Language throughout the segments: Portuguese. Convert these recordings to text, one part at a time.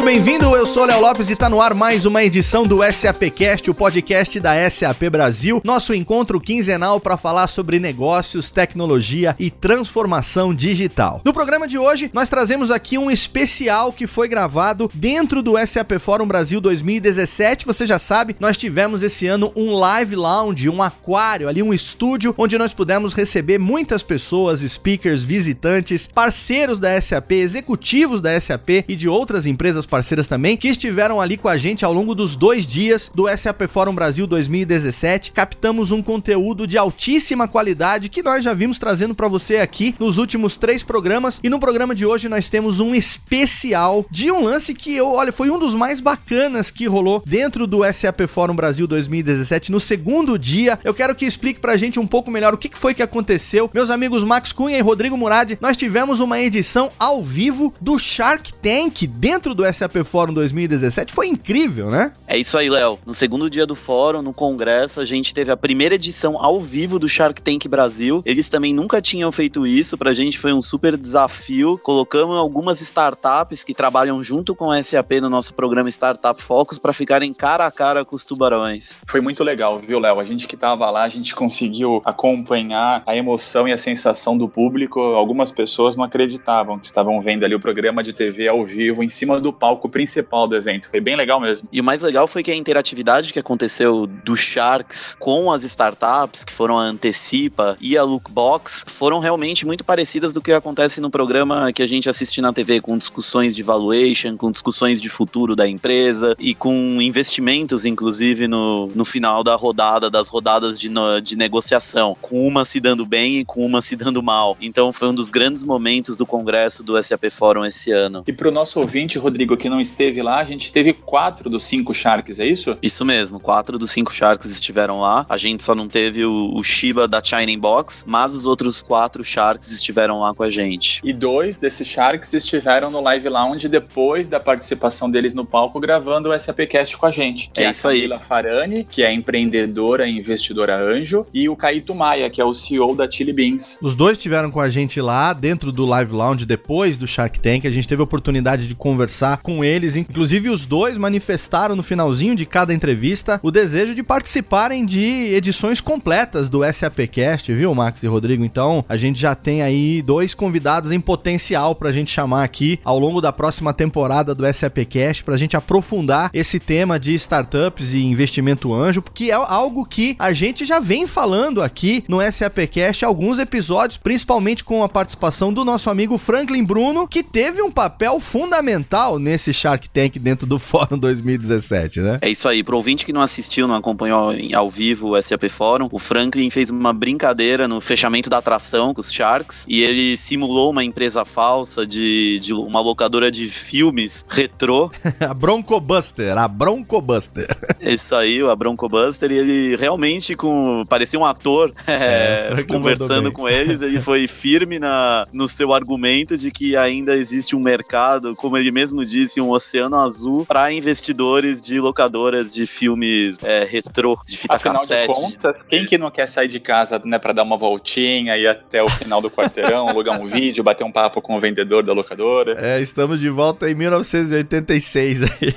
Muito bem-vindo. Eu sou Léo Lopes e está no ar mais uma edição do SAPcast, o podcast da SAP Brasil, nosso encontro quinzenal para falar sobre negócios, tecnologia e transformação digital. No programa de hoje, nós trazemos aqui um especial que foi gravado dentro do SAP Fórum Brasil 2017. Você já sabe, nós tivemos esse ano um live lounge, um aquário, ali um estúdio onde nós pudemos receber muitas pessoas, speakers, visitantes, parceiros da SAP, executivos da SAP e de outras empresas parceiras também, que estiveram ali com a gente ao longo dos dois dias do SAP Fórum Brasil 2017. Captamos um conteúdo de altíssima qualidade que nós já vimos trazendo para você aqui nos últimos três programas. E no programa de hoje nós temos um especial de um lance que eu, olha, foi um dos mais bacanas que rolou dentro do SAP Fórum Brasil 2017. No segundo dia, eu quero que explique pra gente um pouco melhor o que foi que aconteceu. Meus amigos Max Cunha e Rodrigo Murad, nós tivemos uma edição ao vivo do Shark Tank dentro do SAP Fórum 2017. Foi incrível, né? É isso aí, Léo. No segundo dia do fórum, no congresso, a gente teve a primeira edição ao vivo do Shark Tank Brasil. Eles também nunca tinham feito isso, pra gente foi um super desafio. Colocamos algumas startups que trabalham junto com a SAP no nosso programa Startup Focus para ficarem cara a cara com os tubarões. Foi muito legal, viu, Léo? A gente que tava lá, a gente conseguiu acompanhar a emoção e a sensação do público. Algumas pessoas não acreditavam que estavam vendo ali o programa de TV ao vivo em cima do palco principal do evento. Foi bem legal mesmo. E o mais legal foi que a interatividade que aconteceu do Sharks com as startups, que foram a Antecipa e a Lookbox, foram realmente muito parecidas do que acontece no programa que a gente assiste na TV, com discussões de valuation, com discussões de futuro da empresa e com investimentos, inclusive, no, no final da rodada, das rodadas de, no, de negociação, com uma se dando bem e com uma se dando mal. Então foi um dos grandes momentos do congresso do SAP Forum esse ano. E para o nosso ouvinte, Rodrigo, que não esteve lá, a gente teve quatro dos cinco Sharks, é isso? Isso mesmo, quatro dos cinco Sharks estiveram lá. A gente só não teve o, o Shiba da China Box, mas os outros quatro Sharks estiveram lá com a gente. E dois desses Sharks estiveram no Live Lounge depois da participação deles no palco, gravando o SAPcast com a gente. Que é, é isso a aí. Camila Farani, que é empreendedora e investidora anjo, e o Caíto Maia, que é o CEO da Chili Beans. Os dois estiveram com a gente lá dentro do Live Lounge depois do Shark Tank. A gente teve a oportunidade de conversar com eles. Inclusive, os dois manifestaram no finalzinho de cada entrevista o desejo de participarem de edições completas do SAPcast, viu, Max e Rodrigo? Então, a gente já tem aí dois convidados em potencial pra gente chamar aqui ao longo da próxima temporada do SAPcast pra gente aprofundar esse tema de startups e investimento anjo, porque é algo que a gente já vem falando aqui no SAPcast alguns episódios, principalmente com a participação do nosso amigo Franklin Bruno, que teve um papel fundamental nesse Shark Tank dentro do Fórum 2017, né? É isso aí. Pro ouvinte que não assistiu, não acompanhou ao vivo o SAP Forum, o Franklin fez uma brincadeira no fechamento da atração com os Sharks e ele simulou uma empresa falsa de, de uma locadora de filmes retrô. a Broncobuster, a Broncobuster. Isso aí, a Bronco Buster, e ele realmente com parecia um ator é, mandou conversando com eles, ele foi firme na, no seu argumento de que ainda existe um mercado, como ele mesmo disse, um oceano azul para investidores de locadoras de filmes é, retrô, de fita Afinal de cassete. contas, quem que não quer sair de casa, né, para dar uma voltinha, ir até o final do quarteirão, alugar um vídeo, bater um papo com o vendedor da locadora? É, estamos de volta em 1986 aí.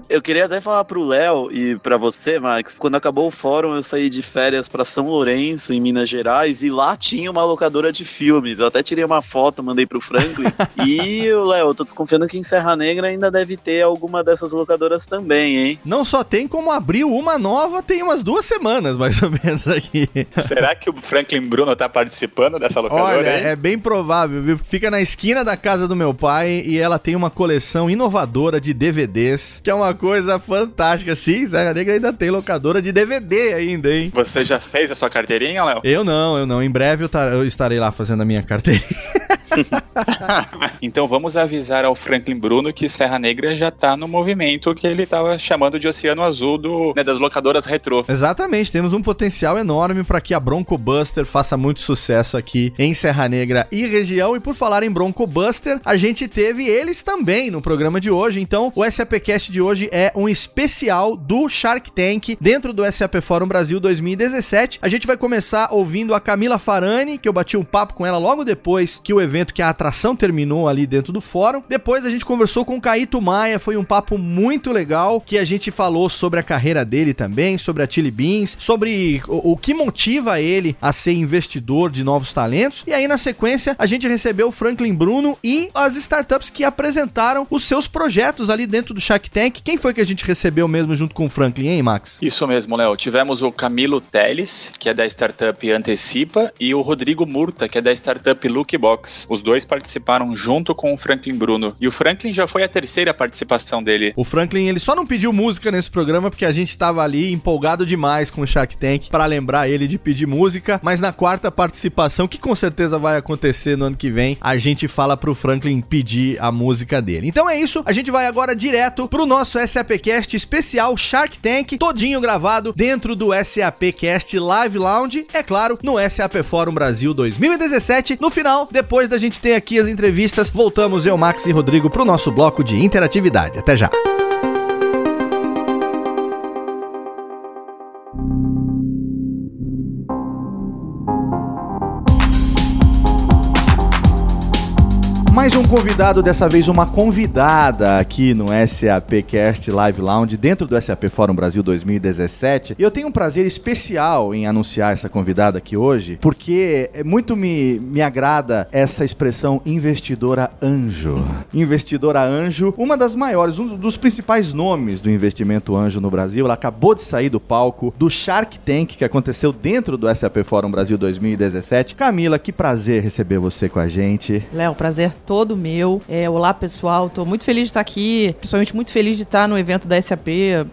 Eu queria até falar pro Léo e pra você, Max, quando acabou o fórum, eu saí de férias pra São Lourenço, em Minas Gerais, e lá tinha uma locadora de filmes. Eu até tirei uma foto, mandei pro Franklin. e, ô, Léo, eu tô desconfiando que em Serra Negra ainda deve ter alguma dessas locadoras também, hein? Não só tem como abriu uma nova, tem umas duas semanas mais ou menos aqui. Será que o Franklin Bruno tá participando dessa locadora Olha, aí? é bem provável, viu? Fica na esquina da casa do meu pai e ela tem uma coleção inovadora de DVDs, que é uma coisa fantástica. Sim, Serra Negra ainda tem locadora de DVD ainda, hein? Você já fez a sua carteirinha, Léo? Eu não, eu não. Em breve eu, eu estarei lá fazendo a minha carteirinha. então vamos avisar ao Franklin Bruno que Serra Negra já tá no movimento que ele tava chamando de Oceano Azul do, né, das locadoras retrô. Exatamente, temos um potencial enorme para que a Bronco Buster faça muito sucesso aqui em Serra Negra e região. E por falar em Bronco Buster, a gente teve eles também no programa de hoje. Então, o SAPcast de hoje é um especial do Shark Tank dentro do SAP Fórum Brasil 2017. A gente vai começar ouvindo a Camila Farani, que eu bati um papo com ela logo depois que o evento, que a atração terminou ali dentro do fórum. Depois a gente conversou com o Caíto Maia, foi um papo muito legal, que a gente falou sobre a carreira dele também, sobre a Chili Beans, sobre o, o que motiva ele a ser investidor de novos talentos. E aí, na sequência, a gente recebeu o Franklin Bruno e as startups que apresentaram os seus projetos ali dentro do Shark Tank. Quem foi que a gente recebeu mesmo junto com o Franklin, hein, Max? Isso mesmo, Léo. Tivemos o Camilo Teles, que é da startup Antecipa, e o Rodrigo Murta, que é da startup Lookbox. Os dois participaram junto com o Franklin Bruno. E o Franklin já foi a terceira participação dele. O Franklin, ele só não pediu música nesse programa porque a gente estava ali empolgado demais com o Shark Tank para lembrar ele de pedir música, mas na quarta participação, que com certeza vai acontecer no ano que vem, a gente fala pro Franklin pedir a música dele. Então é isso, a gente vai agora direto pro nosso SAPcast especial Shark Tank, todinho gravado dentro do SAPcast Live Lounge, é claro, no SAP Fórum Brasil 2017. No final, depois da gente ter aqui as entrevistas, voltamos eu, Max e Rodrigo pro nosso bloco de interatividade. Até já. Convidado, dessa vez uma convidada aqui no SAPcast Live Lounge, dentro do SAP Fórum Brasil 2017. E eu tenho um prazer especial em anunciar essa convidada aqui hoje, porque muito me, me agrada essa expressão investidora anjo. Investidora anjo, uma das maiores, um dos principais nomes do investimento anjo no Brasil. Ela acabou de sair do palco do Shark Tank, que aconteceu dentro do SAP Fórum Brasil 2017. Camila, que prazer receber você com a gente. Léo, prazer todo meu. É, olá, pessoal. Tô muito feliz de estar aqui, principalmente muito feliz de estar no evento da SAP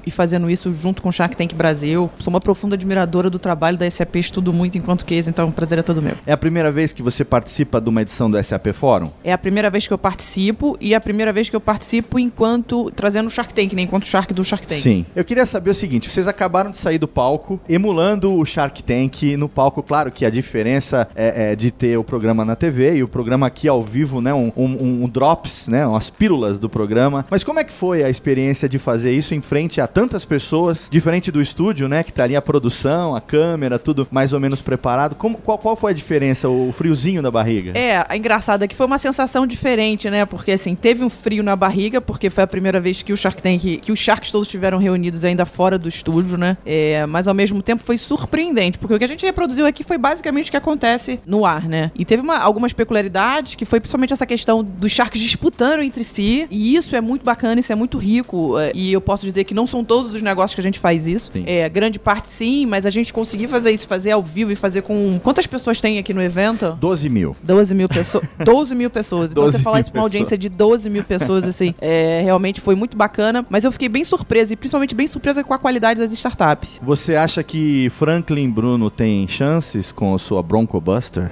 e fazendo isso junto com o Shark Tank Brasil. Sou uma profunda admiradora do trabalho da SAP, estudo muito enquanto case, então o prazer é todo meu. É a primeira vez que você participa de uma edição do SAP Fórum? É a primeira vez que eu participo e a primeira vez que eu participo enquanto trazendo o Shark Tank, né? Enquanto Shark do Shark Tank. Sim. Eu queria saber o seguinte: vocês acabaram de sair do palco, emulando o Shark Tank no palco. Claro que a diferença é, é de ter o programa na TV e o programa aqui ao vivo, né? Um, um, um drops, né? Umas pílulas do programa. Mas como é que foi a experiência de fazer isso em frente a tantas pessoas, diferente do estúdio, né? Que estaria a produção, a câmera, tudo mais ou menos preparado. Como, qual, qual foi a diferença? O friozinho da barriga? É, a engraçada é que foi uma sensação diferente, né? Porque assim, teve um frio na barriga, porque foi a primeira vez que o Shark Tank, que os Sharks todos estiveram reunidos ainda fora do estúdio, né? É, mas ao mesmo tempo foi surpreendente, porque o que a gente reproduziu aqui foi basicamente o que acontece no ar, né? E teve uma, algumas peculiaridades, que foi principalmente essa questão dos Sharks disputando entre si, e isso é muito bacana, isso é muito rico, é, e eu posso dizer que não são todos os negócios que a gente faz isso. Sim. É, grande parte sim, mas a gente conseguir fazer isso, fazer ao vivo e fazer com... Quantas pessoas tem aqui no evento? 12 mil. 12 mil pessoas. 12 mil pessoas. Então 12 você falar isso pra uma audiência de 12 mil pessoas, assim, é, realmente foi muito bacana. Mas eu fiquei bem surpresa, e principalmente bem surpresa com a qualidade das startups. Você acha que Franklin Bruno tem chances com a sua Bronco Buster?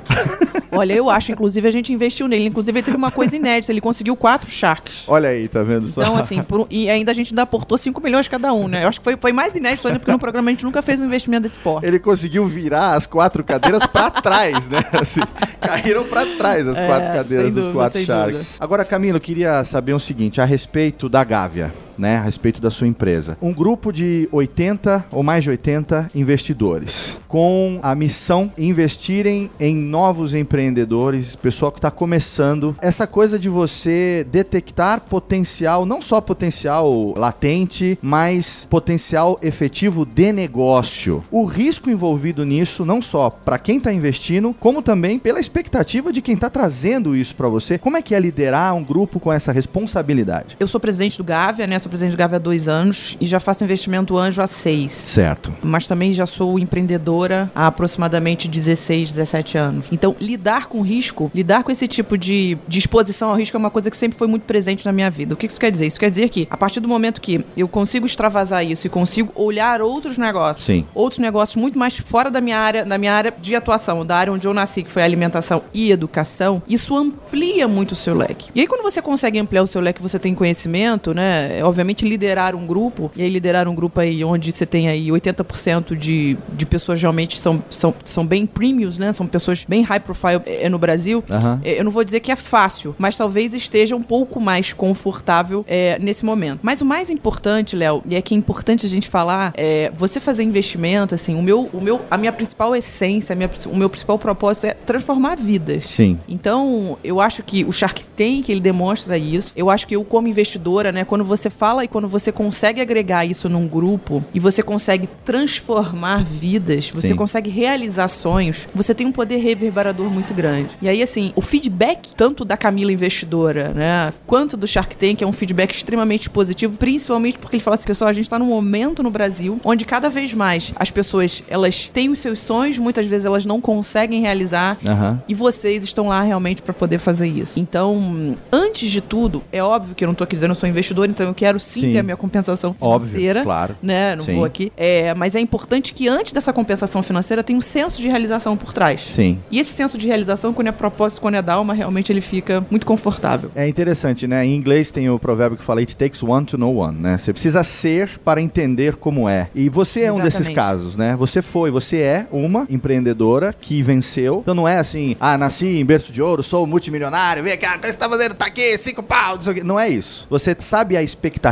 Olha, eu acho, inclusive, a gente investiu nele. Inclusive, ele teve uma coisa inédita, ele conseguiu quatro Sharks. Olha aí, tá vendo só? Então, assim, por e ainda a gente ainda aportou 5 milhões cada um, né? Eu acho que foi, foi mais inédito ainda, porque no programa a gente nunca fez um investimento desse porte. Ele conseguiu virar as quatro cadeiras pra trás, né? Assim, caíram pra trás as É, quatro cadeiras dos dúvida, quatro Sharks. dúvida. Agora, Camilo, eu queria saber o seguinte, a respeito da Gávea. Né, a respeito da sua empresa. Um grupo de 80 ou mais de 80 investidores com a missão investirem em novos empreendedores, pessoal que está começando. Essa coisa de você detectar potencial, não só potencial latente, mas potencial efetivo de negócio. O risco envolvido nisso, não só para quem está investindo, como também pela expectativa de quem está trazendo isso para você. Como é que é liderar um grupo com essa responsabilidade? Eu sou presidente do Gávea, né? Sou presidente do Gávea há dois anos e já faço investimento anjo há seis. Certo. Mas também já sou empreendedora há aproximadamente 16, 17 anos. Então, lidar com risco, lidar com esse tipo de, de exposição ao risco é uma coisa que sempre foi muito presente na minha vida. O que isso quer dizer? Isso quer dizer que, a partir do momento que eu consigo extravasar isso e consigo olhar outros negócios, Sim. outros negócios muito mais fora da minha área, da minha área de atuação, da área onde eu nasci, que foi alimentação e educação, isso amplia muito o seu leque. E aí, quando você consegue ampliar o seu leque, você tem conhecimento, né? É, Obviamente, liderar um grupo, e aí liderar um grupo aí onde você tem aí 80% de, de pessoas realmente são, são, são bem premiums, né? São pessoas bem high profile é, no Brasil. É, Eu não vou dizer que é fácil, mas talvez esteja um pouco mais confortável é, nesse momento. Mas o mais importante, Léo, e é que é importante a gente falar, é você fazer investimento, assim, o meu, o meu, a minha principal essência, a minha, o meu principal propósito é transformar vidas. Sim. Então, eu acho que o Shark Tank, ele demonstra isso. Eu acho que eu, como investidora, né, quando você fala e quando você consegue agregar isso num grupo e você consegue transformar vidas, você Sim. consegue realizar sonhos, você tem um poder reverberador muito grande. E aí, assim, o feedback, tanto da Camila investidora, né, quanto do Shark Tank, é um feedback extremamente positivo, principalmente porque ele fala assim, pessoal, a gente tá num momento no Brasil onde cada vez mais as pessoas, elas têm os seus sonhos, muitas vezes elas não conseguem realizar, Aham. e vocês estão lá realmente para poder fazer isso. Então, antes de tudo, é óbvio que eu não tô aqui dizendo que eu sou investidor, então eu quero sim, Sim. ter a minha compensação Óbvio, financeira. claro. Né? Não Sim. vou aqui. É, mas é importante que antes dessa compensação financeira tenha um senso de realização por trás. Sim. E esse senso de realização, quando é propósito, quando é alma, realmente ele fica muito confortável. É interessante, né? Em inglês tem o provérbio que fala It takes one to know one, né? Você precisa ser para entender como é. E você é um desses Exatamente. casos, né? Você foi, você é uma empreendedora que venceu. Então não é assim, ah, nasci em berço de ouro, sou multimilionário, vem cá, o que você tá fazendo? Tá aqui, cinco pau. Não é isso. Você sabe a expectativa,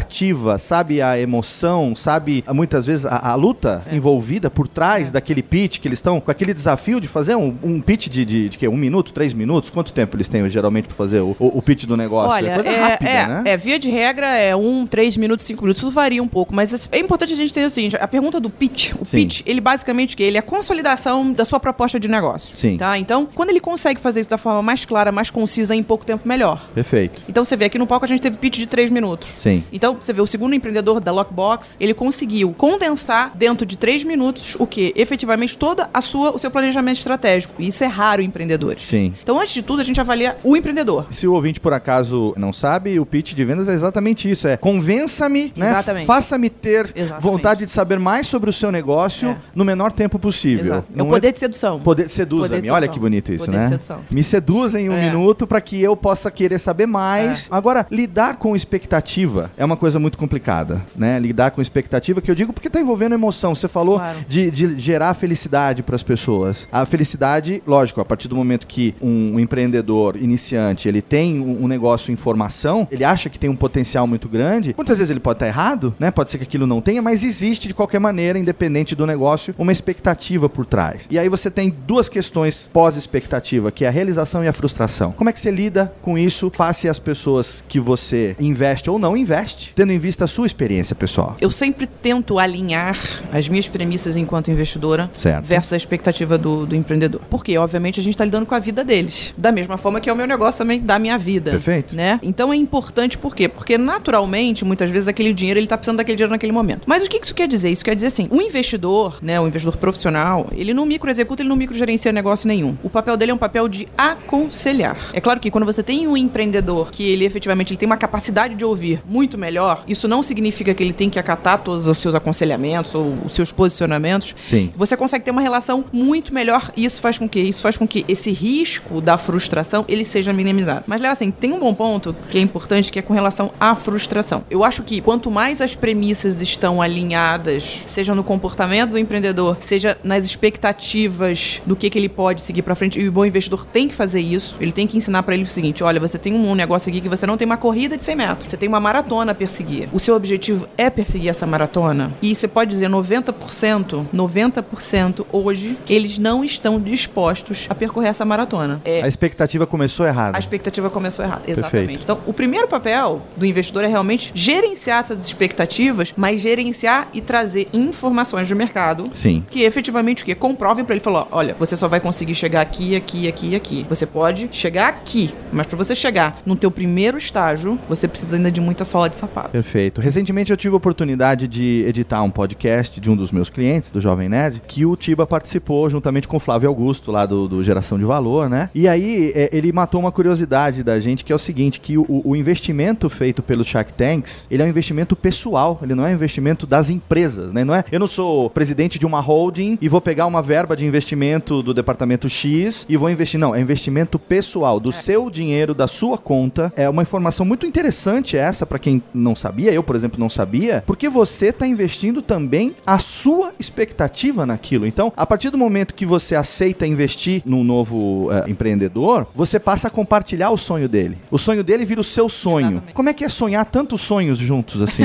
sabe a emoção, sabe muitas vezes a, a luta É. envolvida por trás daquele pitch que eles estão com aquele desafio de fazer um, um pitch de, de, de quê? Um minuto, três minutos? Quanto tempo eles têm geralmente para fazer o, o, o pitch do negócio? Olha, é coisa é, rápida, é, né? é, via de regra é um, três minutos, cinco minutos, tudo varia um pouco, mas é importante a gente entender o seguinte, a pergunta do pitch, o Sim. pitch, ele basicamente o quê? Ele é a consolidação da sua proposta de negócio. Sim. Tá? Então, quando ele consegue fazer isso da forma mais clara, mais concisa, em pouco tempo, melhor. Perfeito. Então você vê aqui no palco a gente teve pitch de três minutos. Sim. Então, você vê o segundo empreendedor da Lockbox, ele conseguiu condensar dentro de três minutos o que? Efetivamente toda a sua, o seu planejamento estratégico. E isso é raro em empreendedores. Sim. Então, antes de tudo, a gente avalia o empreendedor. Se o ouvinte por acaso não sabe, o pitch de vendas é exatamente isso: é convença-me, né? Faça-me ter Exatamente. vontade de saber mais sobre o seu negócio É. no menor tempo possível. Exato. É o poder de sedução. Poder, seduza-me. Olha que bonito isso, Poder né? de sedução. Me seduza em um É. minuto para que eu possa querer saber mais. Agora, lidar com expectativa é uma coisa muito complicada, né? Lidar com expectativa, que eu digo porque tá envolvendo emoção. Você falou Claro. de, de gerar felicidade para as pessoas. A felicidade, lógico, a partir do momento que um empreendedor iniciante ele tem um, um negócio em formação, ele acha que tem um potencial muito grande. Muitas vezes ele pode estar errado, né? Pode ser que aquilo não tenha, mas existe de qualquer maneira, independente do negócio, uma expectativa por trás. E aí você tem duas questões pós-expectativa, que é a realização e a frustração. Como é que você lida com isso face às pessoas que você investe ou não investe, tendo em vista a sua experiência pessoal? Eu sempre tento alinhar as minhas premissas enquanto investidora Certo. versus a expectativa do, do empreendedor. Porque, obviamente, a gente está lidando com a vida deles. Da mesma forma que é o meu negócio também da minha vida. Perfeito. Né? Então é importante por quê? Porque naturalmente, muitas vezes, aquele dinheiro ele tá precisando daquele dinheiro naquele momento. Mas o que isso quer dizer? Isso quer dizer assim, um investidor, né, um investidor profissional, ele não microexecuta, ele não microgerencia negócio nenhum. O papel dele é um papel de aconselhar. É claro que quando você tem um empreendedor que ele efetivamente ele tem uma capacidade de ouvir muito melhor, isso não significa que ele tem que acatar todos os seus aconselhamentos ou os seus posicionamentos. Sim. Você consegue ter uma relação muito melhor e isso faz com que isso faz com que esse risco da frustração ele seja minimizado. Mas Léo, assim, tem um bom ponto que é importante que é com relação à frustração. Eu acho que quanto mais as premissas estão alinhadas, seja no comportamento do empreendedor, seja nas expectativas do que, que ele pode seguir pra frente, e o bom investidor tem que fazer isso. Ele tem que ensinar pra ele o seguinte: olha, você tem um negócio aqui que você não tem uma corrida de 100 metros, você tem uma maratona a perseguir. O seu objetivo é perseguir essa maratona. E você pode dizer 90%, 90% hoje, eles não estão dispostos a percorrer essa maratona. É, A expectativa começou errada. a expectativa começou errada. Exatamente. Perfeito. Então, o primeiro papel do investidor é realmente gerenciar essas expectativas, mas gerenciar e trazer informações do mercado Sim. que efetivamente o quê? Comprovem pra ele falar, olha, você só vai conseguir chegar aqui, aqui, aqui e aqui. Você pode chegar aqui, mas pra você chegar no teu primeiro estágio, você precisa ainda de muita sola de sapato. Perfeito. Recentemente eu tive a oportunidade de editar um podcast de um dos meus clientes, do Jovem Nerd, que o Tiba participou juntamente com o Flávio Augusto, lá do, do Geração de Valor, né? E aí é, ele matou uma curiosidade da gente, que é o seguinte, que o, o investimento feito pelos Shark Tanks, ele é um investimento pessoal, ele não é um investimento das empresas, né? Não é, eu não sou presidente de uma holding e vou pegar uma verba de investimento do departamento X e vou investir. Não, é investimento pessoal, do seu dinheiro, da sua conta. É uma informação muito interessante essa para quem não sabia, eu, por exemplo, não sabia, porque você está investindo também a sua expectativa naquilo. Então, a partir do momento que você aceita investir num novo eh, empreendedor, você passa a compartilhar o sonho dele. O sonho dele vira o seu sonho. Exatamente. Como é que é sonhar tantos sonhos juntos assim?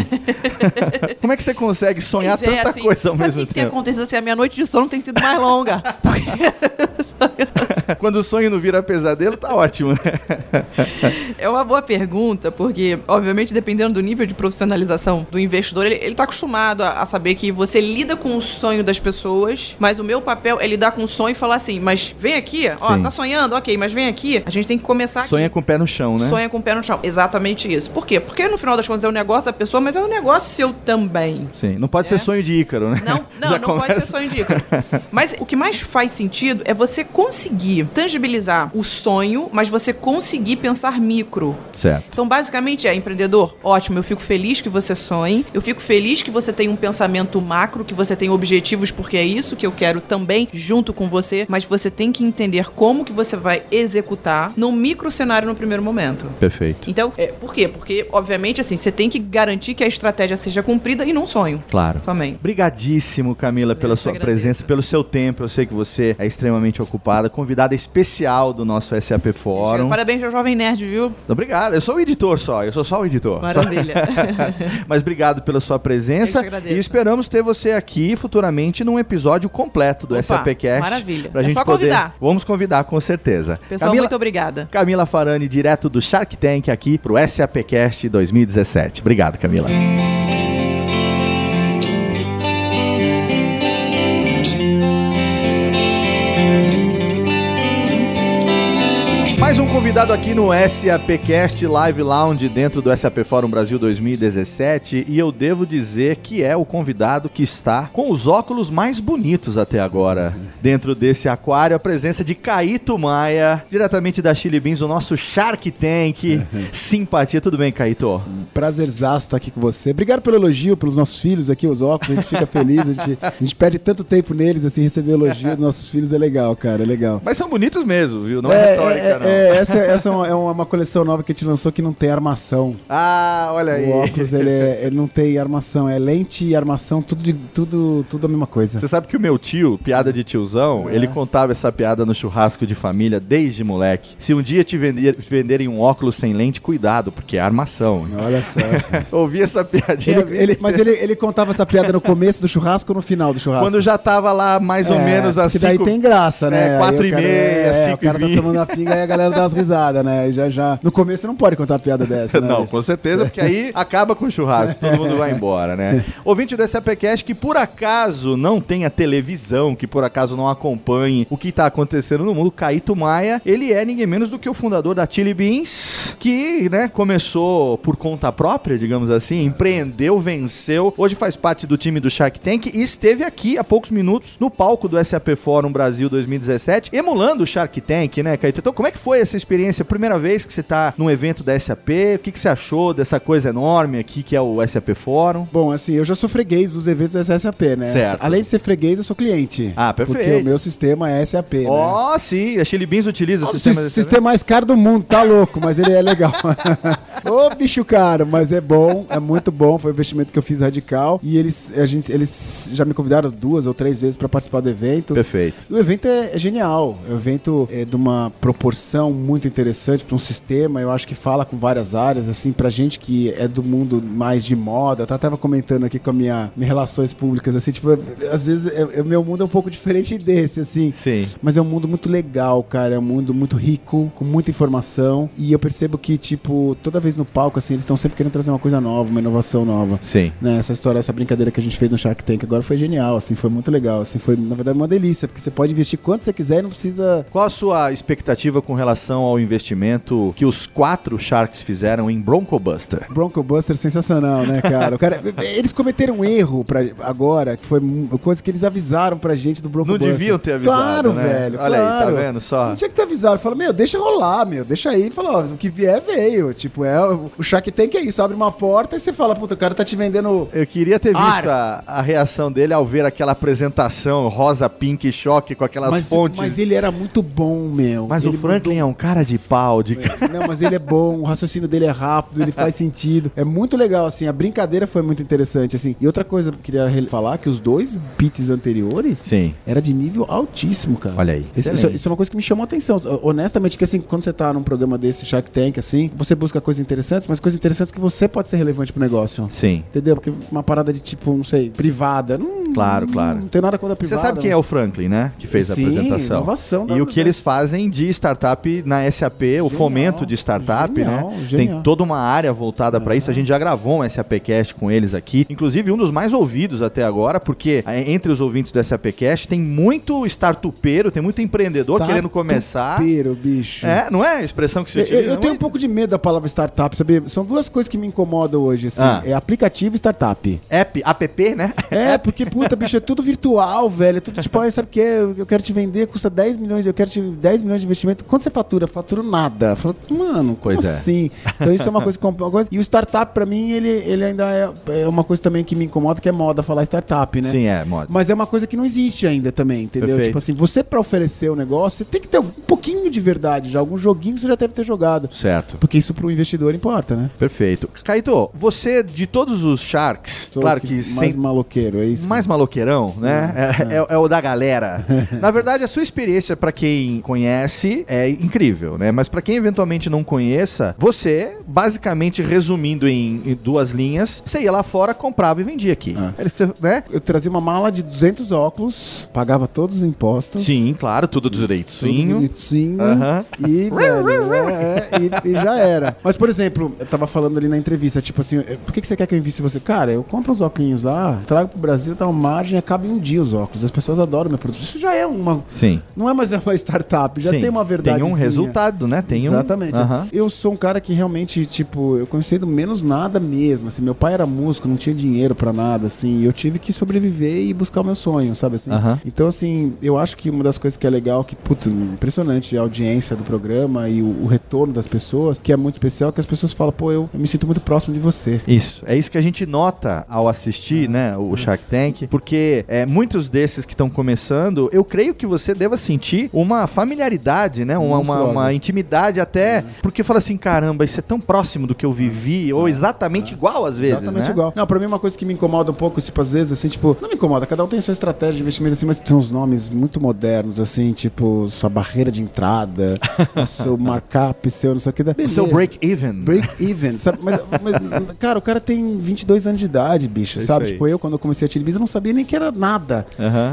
Como é que você consegue sonhar Pois é, tanta assim, coisa ao sabe mesmo o que que tempo? acontece assim? A minha noite de sono tem sido mais longa. Quando o sonho não vira pesadelo, tá ótimo, né? É uma boa pergunta, porque, obviamente, dependendo do nível de profissionalização do investidor, ele, ele tá acostumado a, a saber que você lida com o sonho das pessoas, mas o meu papel é lidar com o sonho e falar assim, mas vem aqui, ó, Sim. tá sonhando, ok, mas vem aqui, a gente tem que começar aqui. Sonha com o pé no chão, né? Sonha com o pé no chão. Exatamente isso. Por quê? Porque no final das contas é um negócio da pessoa, mas é um negócio seu também. Sim, não pode É. ser sonho de Ícaro, né? Não, não, Já não pode ser sonho de Ícaro. Mas o que mais faz sentido é você conseguir tangibilizar o sonho, mas você conseguir pensar micro. Certo. Então, basicamente, é empreendedor, ótimo, eu fico feliz que você sonhe, eu fico feliz que você tenha um pensamento macro, que você tenha objetivos, porque é isso que eu quero também junto com você, mas você tem que entender como que você vai executar num micro cenário no primeiro momento. Perfeito. Então, é, por quê? Porque, obviamente, assim, você tem que garantir que a estratégia seja cumprida e não sonho. Claro. Somente. Brigadíssimo, Camila, pela Eu sua presença, pelo seu tempo. Eu sei que você é extremamente ocupada. Convidada especial do nosso SAP Fórum. Parabéns ao Jovem Nerd, viu? Obrigado. Eu sou o editor só. Eu sou só o editor. Maravilha. Só- Mas obrigado pela sua presença. E esperamos ter você aqui futuramente num episódio completo do Opa, SAPcast. maravilha. Pra É gente só poder... convidar. Vamos convidar, com certeza. Pessoal, Camila... muito obrigada. Camila Farani, direto do Shark Tank, aqui pro SAPcast 2017. Obrigado, Camila. Mais um convidado aqui no SAPcast Live Lounge dentro do SAP Fórum Brasil 2017 e eu devo dizer que é o convidado que está com os óculos mais bonitos até agora dentro desse aquário. A presença de Caíto Maia, diretamente da Chili Beans, o nosso Shark Tank. Simpatia, tudo bem, Caíto? Prazerzaço estar aqui com você. Obrigado pelo elogio, pelos nossos filhos aqui, os óculos. A gente fica feliz. A gente, a gente perde tanto tempo neles, assim, receber elogio dos nossos filhos é legal, cara. É legal. Mas são bonitos mesmo, viu? Não é, retórica, é, não. É, essa, essa é, uma, é uma- coleção nova que a gente lançou que não tem armação. Ah, olha aí. O óculos, ele, é- ele não tem armação. É lente e armação, tudo, de, tudo, tudo a mesma coisa. Você sabe que o meu tio, piada de tiozão, É. ele contava essa piada no churrasco de família desde moleque. Se um dia te vender- venderem um óculos sem lente, cuidado, porque é armação. Olha só. Ouvi essa piadinha. Ele- ele- mas ele, ele contava essa piada no começo do churrasco ou no final do churrasco? Quando já tava lá mais ou É, menos assim. porque daí tem graça, né? Aí quatro o e meia, é, cinco O cara e tá tomando a pinga e a galera dá umas risadas, né? E já, já... No começo você não pode contar uma piada dessa, né? Não, com certeza, porque aí acaba com o churrasco, todo mundo vai embora, né? Ouvinte do SAPcast que por acaso não tenha televisão, que por acaso não acompanhe o que tá acontecendo no mundo, Caíto Maia, ele é ninguém menos do que o fundador da Chili Beans, que, né, começou por conta própria, digamos assim, empreendeu, venceu, hoje faz parte do time do Shark Tank e esteve aqui há poucos minutos no palco do SAP Fórum Brasil 2017, emulando o Shark Tank, né, Caíto? Então, como é que foi essa experiência? Primeira vez que você tá num evento da SAP, o que, que você achou dessa coisa enorme aqui que é o SAP Fórum? Bom, assim, eu já sou freguês dos eventos da SAP, né? Certo. Além de ser freguês, eu sou cliente. Ah, perfeito. Porque o meu sistema é SAP, né? Ó, sim, a Chili Beans utiliza o O sistema sis- desse sistema mais caro do mundo, tá louco, mas ele é legal. Ô, bicho caro, mas é bom, é muito bom. Foi um investimento que eu fiz radical. E eles, a gente, eles já me convidaram duas ou três vezes pra participar do evento. Perfeito. O evento é, é genial. O evento é de uma proporção muito interessante para um sistema. Eu acho que fala com várias áreas, assim, pra gente que é do mundo mais de moda. Eu tava comentando aqui com a minha, minhas relações públicas, assim, tipo, às vezes é- é- o meu mundo é um pouco diferente desse, assim. Sim. Mas é um mundo muito legal, cara. É um mundo muito rico, com muita informação. E eu percebo que, tipo, toda vez no palco, assim, eles estão sempre querendo trazer uma coisa nova, uma inovação nova. Sim. Né, essa história, essa brincadeira que a gente fez no Shark Tank agora foi genial, assim, foi muito legal, assim, foi na verdade uma delícia, porque você pode investir quanto você quiser e não precisa Qual a sua expectativa com relação reação ao investimento que os quatro Sharks fizeram em Bronco Buster? Bronco Buster sensacional, né, cara? O cara eles cometeram um erro pra, agora, que foi coisa que eles avisaram pra gente do Bronco Não Buster. deviam ter avisado, Claro, né? velho. Olha aí, tá claro. vendo só? Não tinha que ter avisado. Fala, meu, deixa rolar, meu. Deixa aí. Fala, ó, o que vier, veio. Tipo, é, o Shark Tank é isso. Abre uma porta e você fala, puta, o cara tá te vendendo... Eu queria ter visto a, a reação dele ao ver aquela apresentação rosa, pink, choque com aquelas Mas, fontes. mas ele era muito bom, meu. Mas Ele o Franklin é um cara de pau, de Não, mas ele é bom, o raciocínio dele é rápido, ele faz sentido. É muito legal, assim, a brincadeira foi muito interessante, assim. E outra coisa que eu queria falar, que os dois beats anteriores Sim. era de nível altíssimo, cara. Olha aí. Isso, isso- isso é uma coisa que me chamou a atenção. Honestamente, que assim, quando você tá num programa desse Shark Tank, assim, você busca coisas interessantes, mas coisas interessantes que você pode ser relevante pro negócio. Sim. Entendeu? Porque uma parada de tipo, não sei, privada. Não, Claro, claro. Não tem nada contra a Você privada. sabe quem é o Franklin, né? Que fez a Sim, apresentação. inovação E o que eles fazem de startup na SAP, o fomento de startup, Genial, né? genial. Tem toda uma área voltada pra isso. A gente já gravou um SAPcast com eles aqui. Inclusive, um dos mais ouvidos até agora, porque é, entre os ouvintes do SAPcast tem muito startupeiro, tem muito empreendedor querendo começar. Startupeiro, bicho. É, não é a expressão que Eu, utiliza? eu- eu tenho é? um pouco de medo da palavra startup, sabia? São duas coisas que me incomodam hoje, assim. Ah. É aplicativo e startup. App, app, né? É, porque, puta, bicho, é tudo virtual, velho. É tudo tipo, ah, sabe o que? Eu eu quero te vender, custa 10 milhões, eu quero te 10 milhões de investimento. Quanto você fatura? Faturo nada. Falo, mano, Pois é. assim? Então isso é uma coisa, que uma coisa. E o startup, pra mim, ele, ele ainda é, é uma coisa também que me incomoda, que é moda falar startup, né? Sim, é, moda. Mas é uma coisa que não existe ainda também, entendeu? Perfeito. Tipo assim, você pra oferecer o negócio, você tem que ter um pouquinho de verdade já. Algum joguinho você já deve ter jogado. Certo. Porque isso pro investidor importa, né? Perfeito. Caíto, você, de todos os Sharks, Sou claro que, mais sem, maloqueiro, é isso? mais maloqueirão, né? É, é- é o da galera. Na verdade, a sua experiência, pra quem conhece, é incrível, né? Mas pra quem eventualmente não conheça, você, basicamente, resumindo em, em duas linhas, você ia lá fora, comprava e vendia aqui. Ah. Você- né? Eu trazia uma mala de 200 óculos, pagava todos os impostos. Sim, claro, tudo Tudo direitinho. bonitinho. Aham. E, velho, é, é, e, e já era. Mas, por exemplo, eu tava falando ali na entrevista, tipo assim, eh, por que, que você quer que eu invista você? Cara, eu compro os óculos lá, trago pro Brasil, dá uma margem, acaba em um dia os óculos. As pessoas adoram meu produto. Isso já é uma. Sim. Não é mais uma startup, já Sim. tem uma verdade. Tem um resultado, né? Tem Exatamente. um. Aham. Eu sou um cara que realmente, tipo, eu conheci do menos nada mesmo. Assim, meu pai era músico, não tinha dinheiro pra nada, assim. e Eu tive que sobreviver e buscar o meu sonho, sabe assim? Aham. Então, assim, eu acho que uma das coisas que é legal, que, putz, impressionante a audiência do programa e o, o retorno das pessoas, que é muito especial, que as pessoas falam, pô, eu, eu me sinto muito próximo de você. Isso, é isso que a gente nota ao assistir, né, o Shark Tank, porque é, muitos desses que estão começando, eu creio que você deva sentir uma familiaridade, né, uma, uma, uma intimidade até, porque fala assim, caramba, isso é tão próximo do que eu vivi, ou exatamente igual às vezes, Exatamente né? igual. Não, pra mim uma coisa que me incomoda um pouco, tipo, às vezes, assim, tipo, não me incomoda, cada um tem sua estratégia de investimento, assim, mas são uns nomes muito modernos, assim, tipo, sua barreira de entrada, seu markup, seu não sei o que. O seu break-even. Break even, sabe? Mas, mas, cara, o cara tem 22 anos de idade, bicho, É sabe? Tipo, eu, quando eu comecei a televisão, eu não sabia nem que era nada.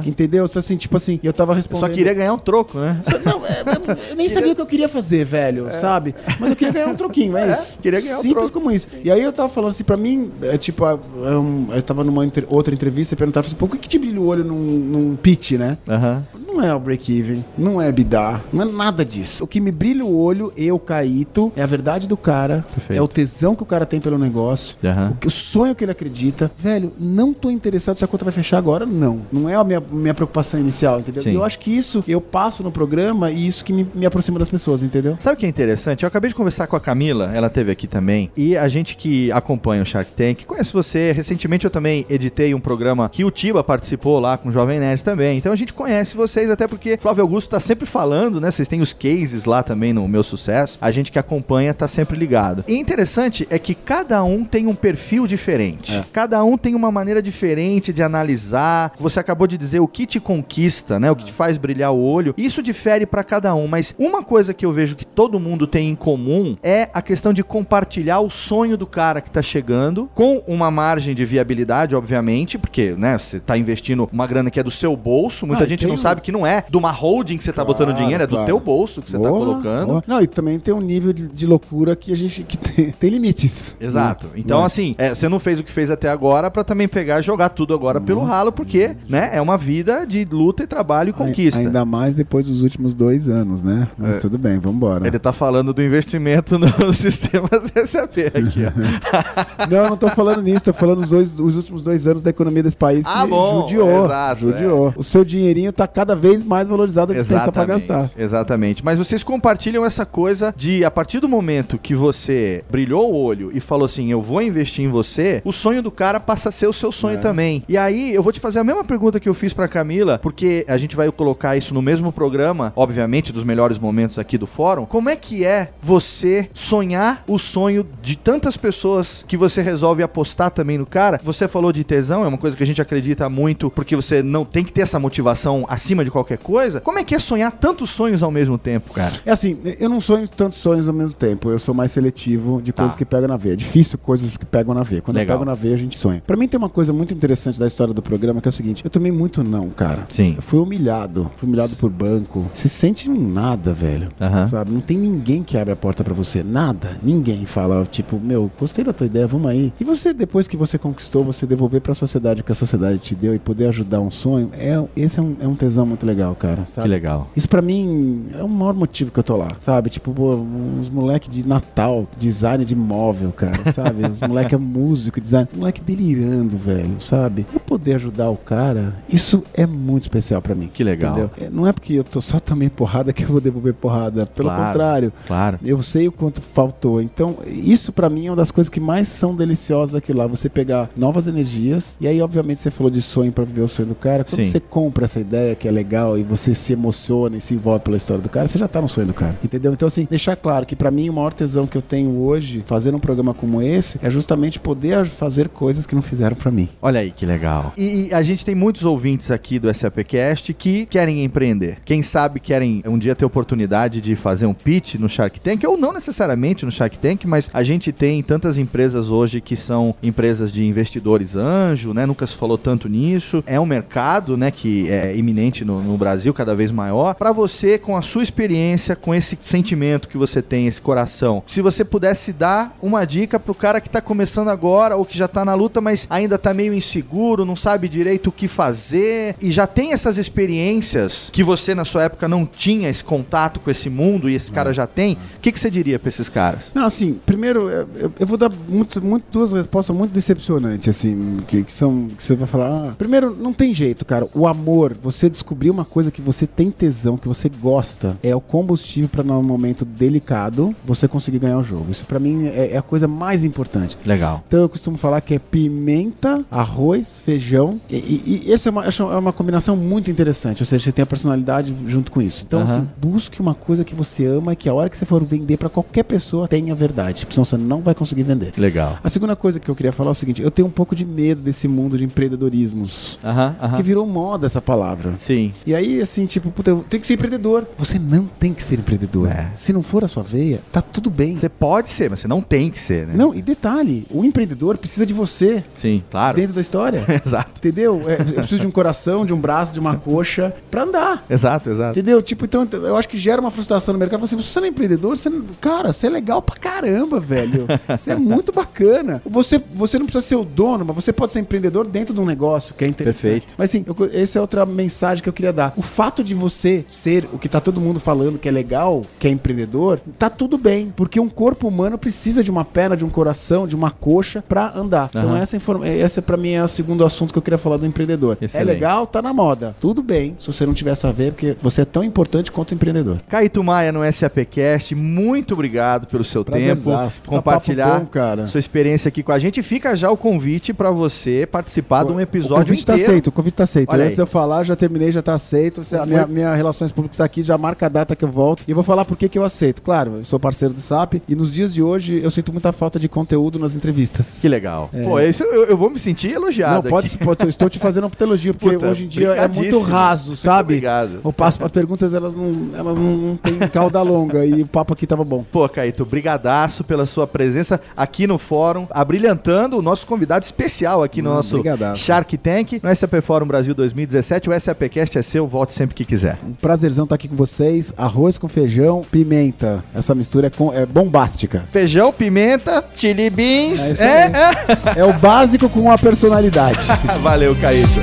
Entendeu? Só assim, tipo assim, eu tava Eu respondendo. só queria ganhar um troco, né? Não, é, é, eu nem sabia o que eu queria fazer, velho, sabe? Mas eu queria ganhar um troquinho, é, É, isso. queria ganhar um Simples troco. como isso. E aí eu tava falando assim, pra mim, é, tipo, ah, é um- eu tava numa outra entrevista e perguntava assim, por que, que te brilha o olho num, num pitch, né? Aham. Não é o break-even, não é bidar, não é nada disso. O que me brilha o olho, eu, Caíto, é a verdade do cara, Perfeito. é o tesão que o cara tem pelo negócio, que- o sonho que ele acredita. Velho, não tô interessado se a conta vai fechar agora, não. Não é a minha, minha preocupação inicial, entendeu? Sim. E eu acho que isso eu passo no programa e isso que me, me aproxima das pessoas, entendeu? Sabe o que é interessante? Eu acabei de conversar com a Camila, ela teve aqui também, e a gente que acompanha o Shark Tank conhece você. Recentemente eu também editei um programa que o Tiba participou lá com o Jovem Nerd também. Então a gente conhece vocês, até porque Flávio Augusto tá sempre falando, né? Vocês têm os cases lá também no meu sucesso. A gente que acompanha tá sempre ligado. E interessante é que cada um tem um perfil diferente. Cada um tem uma maneira diferente de analisar. Você acabou de dizer o que te conquista, né? O que te faz brilhar o olho. Isso difere pra cada um, mas uma coisa que eu vejo que todo mundo tem em comum é a questão de compartilhar o sonho do cara que tá chegando com uma margem de viabilidade, obviamente, porque, né, você tá investindo uma grana que é do seu bolso. Muita Ah, gente não um- sabe que não é de uma holding que você tá botando dinheiro, é do claro. teu bolso que você tá Boa, colocando. boa. Não, e também tem um nível de, de loucura que a gente que tem, tem limites. Exato. Né? Então, Né? assim, é, você não fez o que fez até agora pra também pegar e jogar tudo agora pelo ralo, porque, né, é uma vida de luta e trabalho e conquista. Ainda mais depois dos últimos dois anos, né? Mas É. tudo bem, vambora. Ele tá falando do investimento nos sistemas SAP aqui, ó. Não, eu não tô falando nisso, tô falando dos dois, os últimos dois anos da economia desse país que Ah, bom, judiou. exato, judiou. O seu dinheirinho tá cada vez mais valorizado do que pensa pra gastar. Exatamente. Mas vocês compartilham essa coisa de, a partir do momento que você brilhou o olho e falou assim, eu vou investir em você, o sonho do cara passa a ser o seu sonho É. também. E aí, eu vou te fazer a mesma pergunta que eu fiz pra Camila, porque a gente vai colocar isso no mesmo programa, obviamente, dos melhores momentos aqui do fórum. Como é que é você sonhar o sonho de tantas pessoas que você resolve apostar também no cara? Você falou de tesão, é uma coisa que a gente acredita muito, porque você não tem que ter essa motivação acima de qualquer coisa. Como é que é sonhar tantos sonhos ao mesmo tempo, cara? É assim, eu não sonho tantos sonhos ao mesmo tempo. Eu sou mais seletivo de coisas Tá. que pegam na veia. É difícil coisas que pegam na veia. Quando Legal. eu pego na veia, a gente sonha. Pra mim tem uma coisa muito interessante da história do programa que é o seguinte: eu tomei muito não, cara. Sim. Eu fui humilhado. Fui humilhado por banco. Você se sente um nada, velho. Sabe? Não tem ninguém que abre a porta pra você. Nada. Ninguém fala, tipo, meu, gostei da tua ideia, vamos aí. E você, depois que você conquistou, você devolver pra sociedade o que a sociedade te deu e poder ajudar um sonho, é, esse é um, é um tesão muito legal, cara. Sabe? Que legal. Isso pra mim é o maior motivo que eu tô lá, sabe? Tipo, pô, uns moleque de Natal, design de móvel, cara, sabe? Os moleque é músico, design, moleque delirando, velho, sabe? Eu poder ajudar o cara, isso é muito especial pra mim. Que legal. Entendeu? É, Não é porque eu tô só também porrada que eu vou devolver porrada, pelo Claro. contrário. Claro. Eu sei o quanto faltou. Então, isso pra mim é uma das coisas que mais são deliciosas daquilo lá. Você pegar novas energias. E aí, obviamente, você falou de sonho pra viver o sonho do cara. Quando Sim. você compra essa ideia que é legal e você se emociona e se envolve pela história do cara, você já tá no sonho do cara. Entendeu? Então, assim, deixar claro que pra mim o maior tesão que eu tenho hoje, fazendo um programa como esse, é justamente poder fazer coisas que não fizeram pra mim. Olha aí que legal. E, e a gente tem muitos ouvintes aqui do SAPcast que querem empreender. Quem sabe querem um dia ter oportunidade de fazer um pitch no Shark Tank, ou não necessariamente no Shark Tank, mas a gente tem tantas empresas hoje que são empresas de investidores anjo, né? Nunca se falou tanto nisso. É um mercado, né, que é iminente no, no Brasil, cada vez maior. Para você, com a sua experiência, com esse sentimento que você tem, esse coração, se você pudesse dar uma dica pro cara que tá começando agora ou que já tá na luta, mas ainda tá meio inseguro, não sabe direito o que fazer e já tem essas experiências que você na sua época não tinha esse contato com esse mundo e esse cara já tem, o que, que você diria pra esses caras? Não, assim, primeiro, eu, eu- eu vou dar muito, muito, duas respostas muito decepcionantes, assim, que, que são, que você vai falar, ah, primeiro, não tem jeito, cara, o amor, você descobrir uma coisa que você tem tesão, que você gosta, é o combustível pra num momento delicado, você conseguir ganhar o jogo, isso pra mim é, é a coisa mais importante. Legal. Então eu costumo falar que é pimenta, arroz, feijão. E, e, e essa é uma, é uma combinação muito interessante. Ou seja, você tem a personalidade junto com isso. Então, Aham. assim, busque uma coisa que você ama e que a hora que você for vender pra qualquer pessoa tenha verdade. Senão você não vai conseguir vender. Legal. A segunda coisa que eu queria falar é o seguinte: eu tenho um pouco de medo desse mundo de empreendedorismos. Aham, aham. Que virou moda essa palavra. Sim. E aí, assim, tipo, puta, eu tenho que ser empreendedor. Você não tem que ser empreendedor. É. Se não for a sua veia, tá tudo bem. Você pode ser, mas você não tem que ser, né? Não, e detalhe, o empreendedor precisa de você Sim, claro. dentro da história. Exato. Entendeu? É, eu preciso de um coração, de um braço, de uma coxa pra andar. Exato, exato. Entendeu? Tipo, então eu acho que gera uma frustração no mercado. Você, você não é empreendedor, você, cara, você é legal pra caramba, velho. Você é muito bacana. Você, você não precisa ser o dono, mas você pode ser empreendedor dentro de um negócio que é interessante. Perfeito. Mas sim, eu, essa é outra mensagem que eu queria dar. O fato de você ser o que tá todo mundo falando que é legal, que é empreendedor, tá tudo bem. Porque um corpo humano precisa de uma perna, de um coração, de uma coxa pra andar. Então Aham. essa, informa- essa pra mim é o segundo assunto que eu queria falar do empreendedor. Excelente. É legal, tá na moda. Tudo bem, se você não tiver essa ver, porque você é tão importante quanto o empreendedor. Caíto Maia no SAPcast, muito obrigado pelo seu tempo, compartilhar bom, cara. sua experiência aqui com a gente. Fica já o convite pra você participar de um O episódio convite tá inteiro. aceito, o convite tá aceito. Olha Antes aí. de eu falar, já terminei, já tá aceito. Você- A minha, minha Relações Públicas tá aqui, já marca a data que eu volto. E eu vou falar por que que eu aceito. Claro, eu sou parceiro do SAP e nos dias de hoje eu sinto muita falta de conteúdo nas entrevistas. Que legal. É. Pô, isso eu, eu vou me sentir elogiado Não, pode, pode eu estou te fazendo uma elogio, porque Puta, hoje em dia é muito raso, Muito sabe? obrigado. O passo, as perguntas elas não, elas não têm cauda longa e o papo aqui tava bom. Pô, Caíto, brigadaço pela sua presença aqui no fórum, abrilhantando o nosso convidado especial aqui no Hum, nosso brigadaço. Shark Tank, no SAP Fórum Brasil 2017. O SAPcast é seu, volte sempre que quiser. Um prazerzão estar aqui com vocês. Arroz com feijão, pimenta. Essa mistura é, com- é bombástica. Feijão, pimenta, chili beans. É É, aí. É o básico com a personalidade. é. Valeu, Caíto.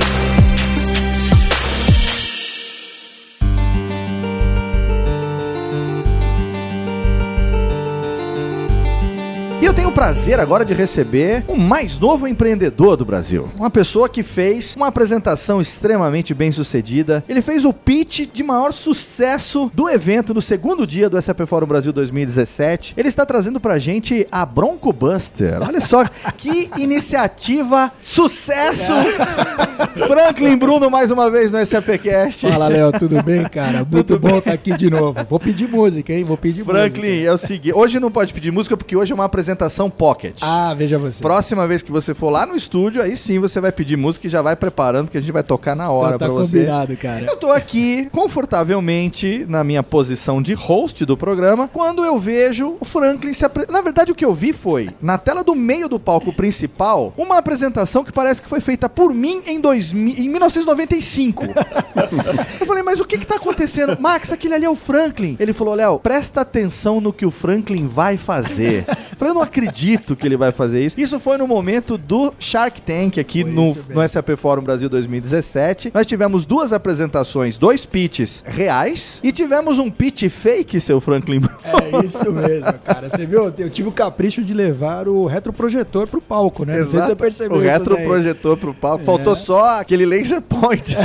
Prazer agora de receber o mais novo empreendedor do Brasil. Uma pessoa que fez uma apresentação extremamente bem sucedida. Ele fez o pitch de maior sucesso do evento no segundo dia do SAP Fórum Brasil 2017. Ele está trazendo pra gente a Bronco Buster. Olha só que iniciativa, sucesso! Franklin Bruno mais uma vez no SAPcast. Fala, Léo, tudo bem, cara? Muito bom estar aqui de novo. Vou pedir música, hein? Vou pedir Franklin, música. é o seguinte, hoje não pode pedir música porque hoje é uma apresentação pocket. Ah, veja você. Próxima vez que você for lá no estúdio, aí sim você vai pedir música e já vai preparando que a gente vai tocar na hora tá, pra tá você. combinado, cara. Eu tô aqui confortavelmente na minha posição de host do programa quando eu vejo o Franklin se apresentar. Na verdade, o que eu vi foi, na tela do meio do palco principal, uma apresentação que parece que foi feita por mim em, 2000, em 1995. eu falei, mas o que que tá acontecendo? Max, aquele ali é o Franklin. Ele falou, Léo, presta atenção no que o Franklin vai fazer. Eu falei, eu não acredito que ele vai fazer isso. Isso foi no momento do Shark Tank aqui no, no SAP Fórum Brasil 2017. Nós tivemos duas apresentações, dois pitches reais e tivemos um pitch fake, seu Franklin. É isso mesmo, cara. Você viu? Eu tive o capricho de levar o retroprojetor pro palco, né? Não sei se você percebeu O retroprojetor pro palco. É. Faltou só aquele laser point.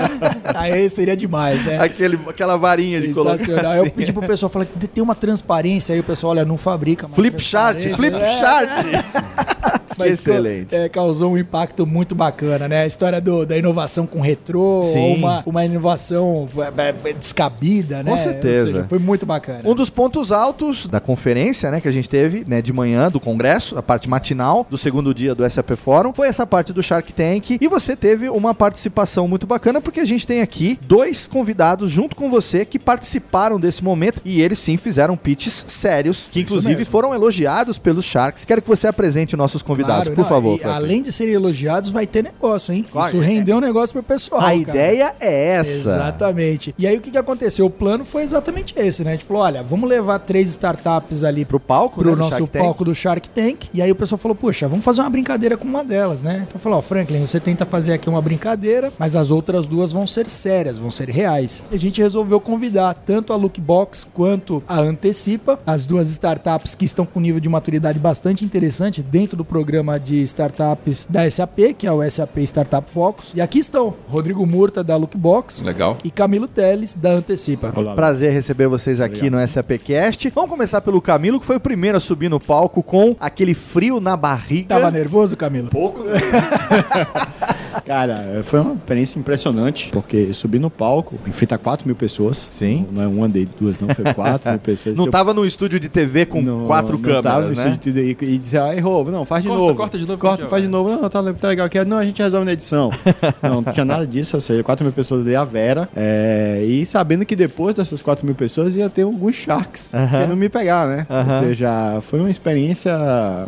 Aí seria demais, né? aquele, aquela varinha de colocar. Assim. Eu pedi pro pessoal que tem uma transparência aí, o pessoal, olha, não fabrica Flip chart, flip É, chart. Mas Excelente. É, causou um impacto muito bacana, né? A história do- da inovação com retrô, uma, uma inovação é, é, descabida, né? Com certeza. Seja, foi muito bacana. Um dos pontos altos da conferência, né, que a gente teve, né, de manhã do congresso, a parte matinal do segundo dia do SAP Fórum, foi essa parte do Shark Tank e você teve uma participação muito bacana porque a gente tem aqui dois convidados junto com você que participaram desse momento e eles sim fizeram pitches sérios, que inclusive mesmo. foram elogiados Sharks. Quero que você apresente nossos convidados, Claro, por não, favor. e além de serem elogiados, vai ter negócio, hein? Vai. Isso rendeu um negócio pro pessoal. a cara. ideia é essa. Exatamente. E aí o que, que aconteceu? O plano foi exatamente esse, né? A gente falou: olha, vamos levar três startups ali Pro palco, pro né, nosso Shark Tank. palco do Shark Tank. E aí o pessoal falou: puxa, vamos fazer uma brincadeira com uma delas, né? Então falou: ó, Franklin, você tenta fazer aqui uma brincadeira, mas as outras duas vão ser sérias, vão ser reais. E a gente resolveu convidar tanto a Lookbox quanto a Antecipa, as duas startups que estão com nível de maturidade bastante interessante dentro do programa de startups da SAP, que é o SAP Startup Focus. E aqui estão Rodrigo Murta da Lookbox Legal. e Camilo Teles da Antecipa. Prazer receber vocês aqui no SAPcast. Vamos começar pelo Camilo, que foi o primeiro a subir no palco com aquele frio na barriga. Tava nervoso, Camilo? Pouco. Cara, foi uma experiência impressionante, porque subi no palco, enfrenta 4 mil pessoas. Sim. Não é uma, de duas, não, foi 4 mil pessoas. Não Eu- tava no estúdio de TV com não- quatro não tava no câmeras, né? estúdio de- e, e dizer, ah, errou, não, faz de Corta, novo. corta de novo, Corta, faz de novo. Não, tá, tá legal aqui. Não, a gente resolve na edição. não, não tinha nada disso, ou seja, 4 mil pessoas de a Vera. é, e sabendo que depois dessas 4 mil pessoas ia ter alguns sharks querendo me pegar, né? Aham. Ou seja, foi uma experiência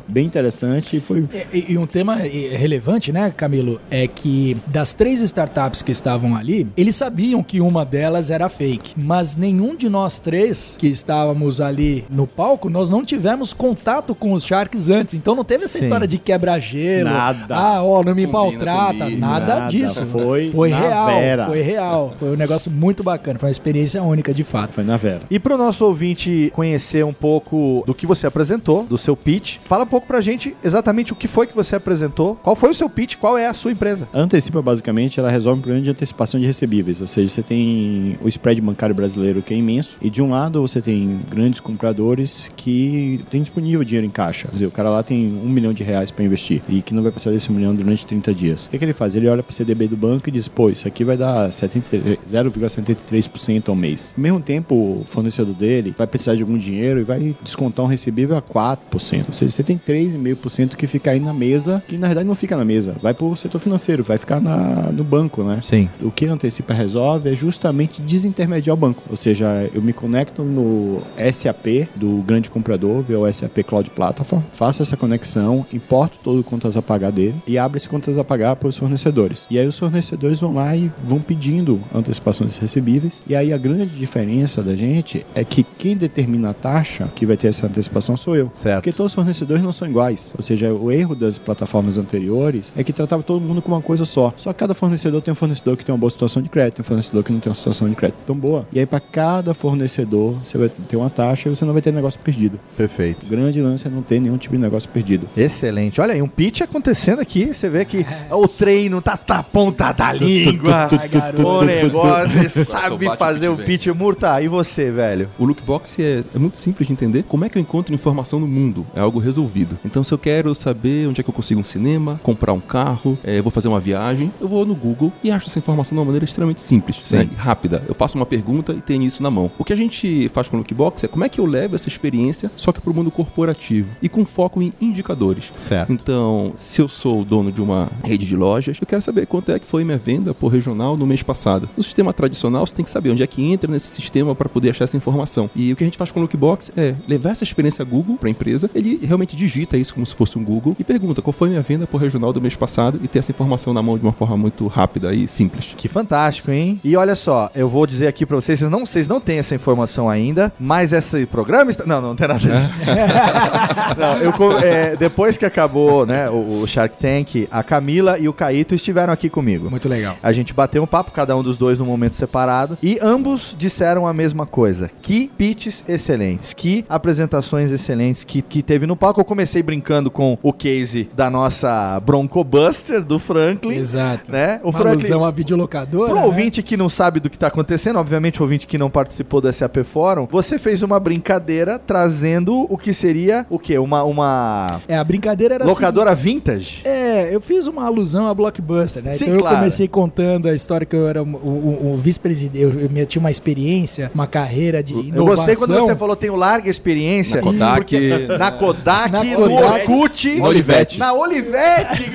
bem interessante e foi E, e um tema eh, relevante, né, Camilo, é que das três startups que estavam ali, eles sabiam que uma delas era fake, mas nenhum de nós três que estávamos ali no palco, nós não tivemos contato com os Sharks antes, então não teve essa Sim. história de quebra-gelo, Nada. ah, ó, não me maltrata, comigo, nada, nada, disso. foi foi na real, vera. foi real, foi um negócio muito bacana, foi uma experiência única de fato. foi na Vera. E pro nosso ouvinte conhecer um pouco do que você apresentou, do seu pitch, fala um pouco pra gente exatamente o que foi que você apresentou, qual foi o seu pitch, qual é a sua empresa. A Antecipa, basicamente, ela resolve um problema de antecipação de recebíveis. Ou seja, você tem o spread bancário brasileiro que é imenso. E de um lado você tem grandes compradores que têm disponível dinheiro em caixa. Quer dizer, o cara lá tem um milhão de reais para investir e que não vai precisar desse milhão durante 30 dias. O que, que ele faz? Ele olha para o CDB do banco e diz: pô, isso aqui vai dar 73 0,73% ao mês. Ao mesmo tempo, o fornecedor dele vai precisar de algum dinheiro e vai descontar um recebível a 4%. Ou seja, você tem 3,5% que fica aí na mesa, que na verdade não fica na mesa, vai para o setor financeiro vai ficar na, no banco, né? Sim. O que Antecipa resolve é justamente desintermediar o banco. Ou seja, eu me conecto no SAP do grande comprador, via o SAP Cloud Platform, faço essa conexão, importo todo o contas a pagar dele e abro esse contas a pagar para os fornecedores. E aí os fornecedores vão lá e vão pedindo antecipações recebíveis. E aí a grande diferença da gente é que quem determina a taxa que vai ter essa antecipação sou eu. Certo. Porque todos os fornecedores não são iguais. Ou seja, o erro das plataformas anteriores é que tratava todo mundo com uma coisa só. Só que cada fornecedor tem um fornecedor que tem uma boa situação de crédito, tem um fornecedor que não tem uma situação de crédito tão boa. E aí, para cada fornecedor, você vai ter uma taxa e você não vai ter negócio perdido. O Perfeito. grande lance é não ter nenhum tipo de negócio perdido. Excelente. Olha aí, um pitch acontecendo aqui. Você vê que o treino tá na ponta da língua. Ai, garoto. O negócio, você sabe fazer o o pitch. Murta, e você, velho? O lookbox é, é muito simples de entender. Como é que eu encontro informação no mundo? É algo resolvido. Então, se eu quero saber onde é que eu consigo um cinema, comprar um carro, é, vou fazer uma viagem, eu vou no Google e acho essa informação de uma maneira extremamente simples, Sim. né? Rápida. Eu faço uma pergunta e tenho isso na mão. O que a gente faz com o lookbox é como é que eu levo essa experiência, só que para o mundo corporativo e com foco em indicadores. Certo. Então, se eu sou dono de uma rede de lojas, eu quero saber quanto é que foi minha venda por regional no mês passado. No sistema tradicional, você tem que saber onde é que entra nesse sistema para poder achar essa informação. E o que a gente faz com o Lookbox é levar essa experiência Google para a empresa, ele realmente digita isso como se fosse um Google e pergunta qual foi minha venda por regional do mês passado e ter essa informação na mão de uma forma muito rápida e simples. Que fantástico, hein? E olha só, eu vou dizer aqui pra vocês, vocês não, vocês não têm essa informação ainda, mas esse programa está... Não, não tem nada disso. não, eu, é, depois que acabou né, o, o Shark Tank, a Camila e o Caíto estiveram aqui comigo. Muito legal. A gente bateu um papo, cada um dos dois num momento separado, e ambos disseram a mesma coisa. Que pitches excelentes, que apresentações excelentes que, que teve no palco. Eu comecei brincando com o case da nossa Bronco Buster, do Franklin. Exato. Né? O Uma Franklin, alusão à videolocadora. Pro né? ouvinte que não sabe do que tá acontecendo, obviamente o ouvinte que não participou do SAP Fórum, você fez uma brincadeira trazendo o que seria o quê? Uma, uma É, a brincadeira era locadora vintage? É, eu fiz uma alusão a Blockbuster, né? Sim, então eu claro. comecei contando a história que eu era o, o- o vice-presidente, eu, eu tinha uma experiência, uma carreira de Eu inovação. gostei quando você falou tenho larga experiência. Na Kodak. porque- Na Kodak, Na no Kodak. Orkut. Na Olivetti. Na Olivetti.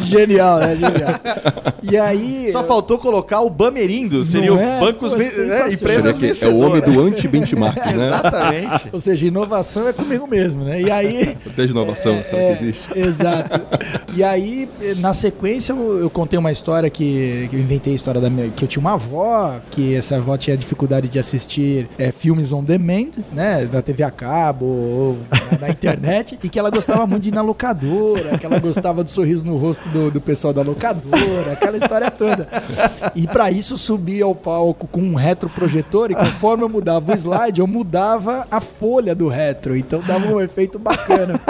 Genial, né? Genial. E aí... Só faltou colocar o Bamerindo. Seria Não o é? bancos, Pô, né, empresas é o homem do anti-benchmark, né? Exatamente. Ou seja, inovação é comigo mesmo, né? E aí... Desde inovação, sabe É, que existe? Exato. E aí, na sequência, eu, eu contei uma história que, que eu inventei a história da minha. que eu tinha uma avó, que essa avó tinha dificuldade de assistir é, filmes on demand, né? Da TV a cabo ou na, na internet, e que ela gostava muito de ir na locadora, que ela gostava do sorriso no rosto do, do pessoal da locadora, aquela história toda. E pra isso subia ao palco com um retroprojetor e conforme eu mudava o slide, eu mudava a folha do retro. Então dava um efeito bacana.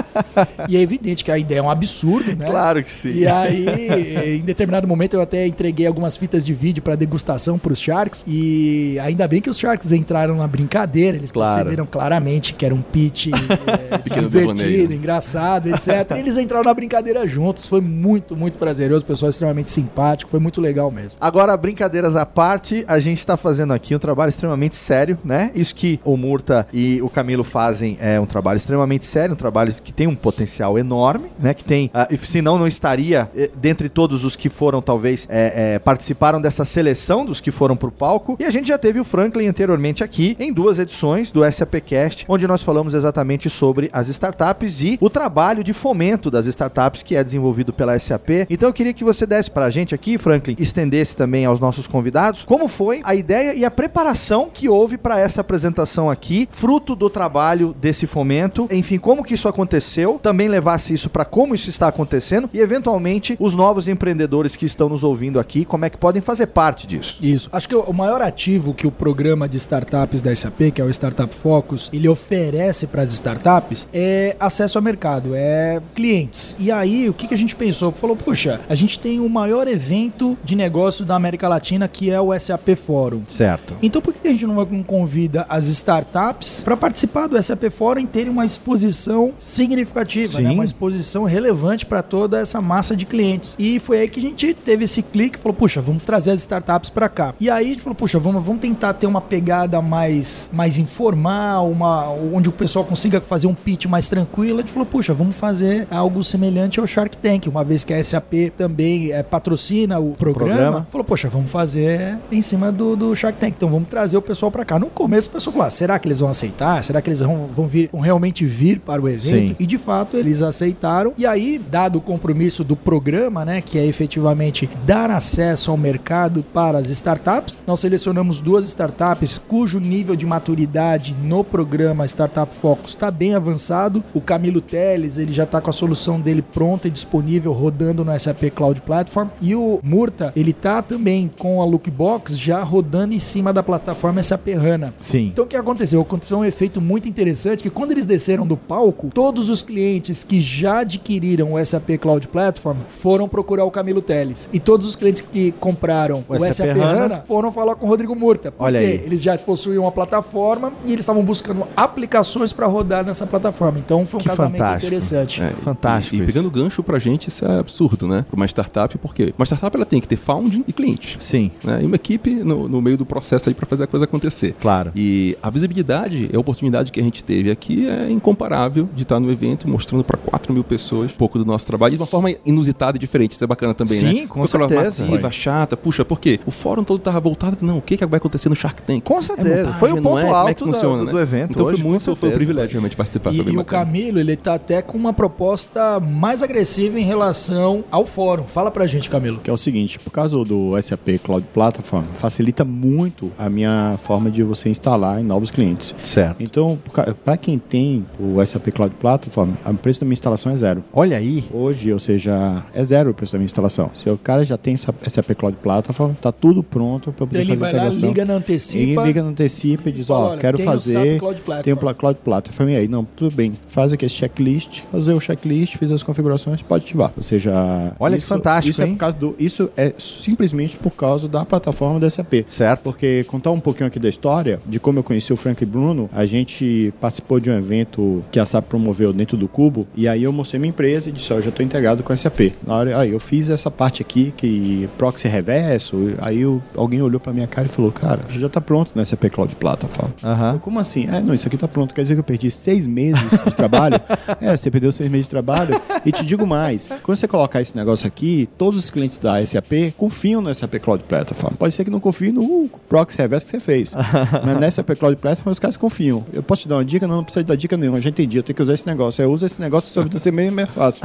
E é evidente que a ideia é um absurdo, né? Claro que sim. E aí, em determinado momento, eu até entreguei algumas fitas de vídeo para degustação para os Sharks. E ainda bem que os Sharks entraram na brincadeira. Eles Claro. perceberam claramente que era um pitch é, divertido, devaneio. engraçado, etc. E eles entraram na brincadeira juntos. Foi muito, muito prazeroso. O pessoal extremamente simpático. Foi muito legal mesmo. Agora, brincadeiras à parte, a gente tá fazendo aqui um trabalho extremamente sério, né? Isso que o Murta e o Camilo fazem é um trabalho extremamente sério, um trabalho que tem um potencial enorme, né? Que tem, ah, e senão não estaria eh, dentre todos os que foram, talvez, eh, eh, participaram dessa seleção dos que foram pro palco. E a gente já teve o Franklin anteriormente aqui, em duas edições do SAPcast, onde nós falamos exatamente sobre as startups e o trabalho de fomento das startups que é desenvolvido pela SAP. Então eu queria que você desse pra gente aqui, Franklin, estendesse também aos nossos convidados, como foi a ideia e a preparação que houve para essa apresentação aqui, fruto do trabalho desse fomento, enfim, como que isso aconteceu, também levasse isso para como isso está acontecendo e eventualmente os novos empreendedores que estão nos ouvindo aqui, como é que podem fazer parte disso. Isso. Acho que o maior ativo que o programa de startups da SAP, que é o Startup Focus, ele oferece para as startups é acesso ao mercado, é clientes. E aí, o que, que a gente pensou? Falou, puxa, a gente tem o maior evento de negócio da América Latina, que é o SAP Forum. Certo. Então por que a gente não convida as startups para participar do SAP Forum e terem uma exposição significativa, né? uma exposição relevante para toda essa massa de clientes? E foi aí que a gente teve esse clique falou, puxa, vamos trazer as startups para cá. E aí a gente falou, puxa, vamos, vamos tentar ter uma pegada mais, mais informal, uma, onde o pessoal consiga fazer um pitch mais tranquilo. A gente falou, puxa, vamos fazer algo semelhante ao Shark Tank, uma vez que a SAP também é, patrocina o programa, programa. falou, poxa, vamos fazer em cima do, do Shark Tank, então vamos trazer o pessoal pra cá. No começo o pessoal falou, ah, será que eles vão aceitar? Será que eles vão, vão, vir, vão realmente vir para o evento? Sim. E de fato eles aceitaram. E aí, dado o compromisso do programa, né, que é efetivamente dar acesso ao mercado para as startups, nós selecionamos duas startups cujo nível de maturidade no programa Startup Focus está bem avançado. O Camilo Teles, ele já está com a solução dele pronta e disponível rodando no SAP Cloud Platform. E o Murta, ele tá também com a Lookbox já rodando em cima da plataforma SAP HANA. Sim. Então o que aconteceu? Aconteceu um efeito muito interessante que quando eles desceram do palco, todos os clientes que já adquiriram o SAP Cloud Platform foram procurar o Camilo Teles. E todos os clientes que compraram O o, SAP SAP, HANA HANA foram falar com o Rodrigo Murta. Porque Olha aí. eles já possuíam uma plataforma e eles estavam buscando aplicações para rodar nessa plataforma. Então foi um Que casamento fantástico. interessante. É, Fantástico E, e pegando gancho pra gente, isso é absurdo, né? Pra uma startup, porque uma startup ela tem que ter founding e cliente. Sim, Né? E uma equipe no, no meio do processo aí pra fazer a coisa acontecer. claro. E a visibilidade e a oportunidade que a gente teve aqui é incomparável de estar no evento mostrando para 4 mil pessoas um pouco do nosso trabalho de uma forma inusitada e diferente. Isso é bacana também, né? Sim, com Foi aquela certeza. massiva, chata. Puxa, por quê? O fórum todo tava voltado. Não, o que, que vai acontecer no Shark Tank? Com É certeza. montagem, foi o não ponto é? Alto é que da- funciona, do, né? do evento Então hoje, foi muito, foi um privilégio realmente participar. E, foi bem e o. Camilo, ele tá até com uma proposta mais agressiva em relação ao fórum. Fala pra gente, Camilo. Que é o seguinte, por causa do SAP Cloud Platform, facilita muito a minha forma de você instalar em novos clientes. Certo. Então, para quem tem o SAP Cloud Platform, o preço da minha instalação é zero. Olha aí. Hoje, ou seja, é zero o preço da minha instalação. Se o cara já tem essa SAP Cloud Platform, tá tudo pronto para poder Ele fazer vai a lá, integração. liga na antecipa. liga no antecipa e diz, ó, olha, quero tem o fazer, SAP Cloud Platform. tem o Cloud Platform. E aí, não, tudo bem. Faz aqui esse checklist, fazer o checklist, fiz as configurações, pode ativar. Ou seja, Olha que fantástico, isso É hein? por causa do, isso é simplesmente por causa da plataforma da SAP. Certo. Porque contar um pouquinho aqui da história, de como eu conheci o Frank e Bruno, a gente participou de um evento que a SAP promoveu dentro do Cubo, e aí eu mostrei minha empresa e disse, ó, eu já estou integrado com a SAP. Na hora, aí eu fiz essa parte aqui, que proxy reverso, aí eu- alguém olhou pra minha cara e falou, cara, já tá pronto na SAP Cloud Platform. Eu, Como assim? É, não, isso aqui tá pronto. Quer dizer que eu perdi seis meses de trabalho? é, você perdeu seis meses de trabalho. E te digo mais: quando você colocar esse negócio aqui, todos os clientes da SAP confiam no SAP Cloud Platform. Pode ser que não confiem no proxy reverso que você fez. Mas na SAP Cloud Platform os caras confiam. Eu posso te dar uma dica? Não, não precisa dar dica nenhuma. Já entendi. Eu tenho que usar esse negócio. Eu uso esse negócio, sua vida vai ser bem mais fácil.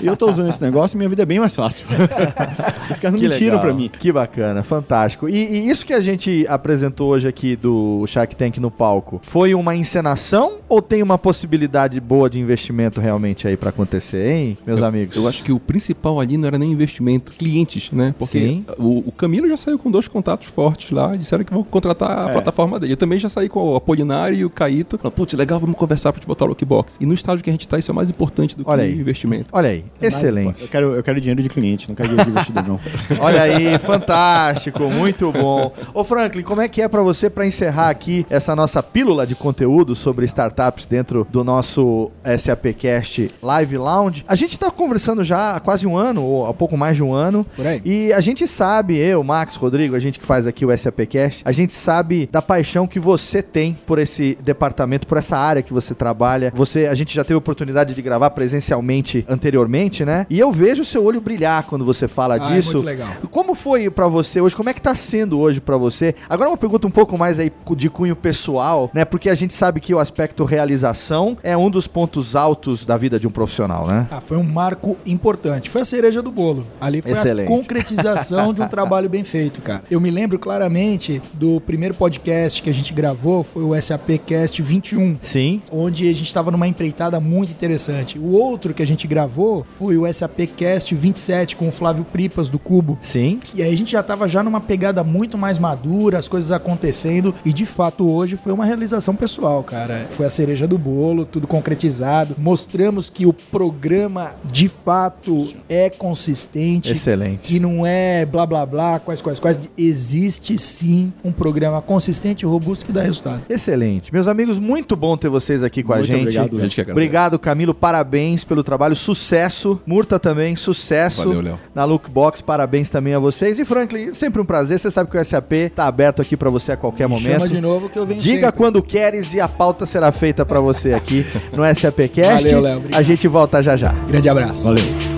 e eu tô usando esse negócio e minha vida é bem mais fácil. os caras não Que mentiram legal. pra mim. Que bacana, fantástico. E, e isso que a gente apresentou hoje aqui do Shark Tank no palco, foi uma encenação ou tem uma possibilidade boa de investimento realmente aí pra acontecer, hein, meus amigos? Eu acho que o principal ali não era nem investimento, clientes, né? Porque Sim. o, o Camilo já saiu com dois contatos fortes lá, disseram que vão contratar a É. plataforma dele. Eu também já saí com o Apolinário e o Caíto. Putz, legal, vamos conversar pra te botar o Lookbox. E no estágio que a gente tá, isso é mais importante do Olha que aí. investimento. Olha aí, excelente. Eu quero, eu quero dinheiro de cliente, não quero dinheiro de investidor, não. Olha aí, fantástico, muito bom. Ô Franklin, como é que é pra você pra encerrar aqui essa nossa pílula de conteúdo sobre startups dentro do nosso SAPcast Live Lounge? A gente tá conversando já há quase um ano, ou há pouco mais de um ano, Por aí. e a gente sabe, eu, Max, Rodrigo, a gente que faz aqui o SAPcast, a gente sabe da paixão que você tem por esse departamento, por essa área que você trabalha. Você, a gente já teve a oportunidade de gravar presencialmente anteriormente, né? E eu vejo o seu olho brilhar quando você fala Ah, é disso. muito legal. Como foi pra você hoje? Como é que tá sendo hoje pra você? Agora uma pergunta um pouco mais aí de cunho pessoal, né? Porque a gente sabe que o aspecto realização é um dos pontos altos da vida de um profissional, né? Ah, foi um marco importante. Foi a cereja do bolo. Ali foi Excelente. a concretização de um trabalho bem feito, cara. Eu me lembro claramente do primeiro podcast que a gente gravou, foi o SAP Cast 21. Sim. Onde a gente estava numa empreitada muito interessante. O outro que a gente gravou foi o SAP Cast 27 com o Flávio Pripas do Cubo. Sim. E aí a gente já estava já numa pegada muito mais madura, as coisas acontecendo e de fato hoje foi uma realização pessoal, cara. Foi a cereja do bolo, tudo concretizado. Mostramos que o programa de fato é consistente. Excelente. Que não é blá blá blá, quais quais quais. Existe sim um programa consistente e robusto que dá resultado. Excelente. Meus amigos, muito bom ter vocês aqui com a gente. obrigado, A gente. Obrigado, Camilo. Parabéns pelo trabalho. Sucesso. Murta também, sucesso. Valeu, Léo. Na Lookbox, parabéns também a vocês. E Franklin, sempre um prazer. Você sabe que o SAP tá aberto aqui pra você a qualquer Me momento. Chama de novo que eu venho Diga sempre. quando queres e a pauta será feita pra você aqui no SAPcast. Valeu, Léo. Obrigado. A gente volta já já. Grande abraço. Valeu.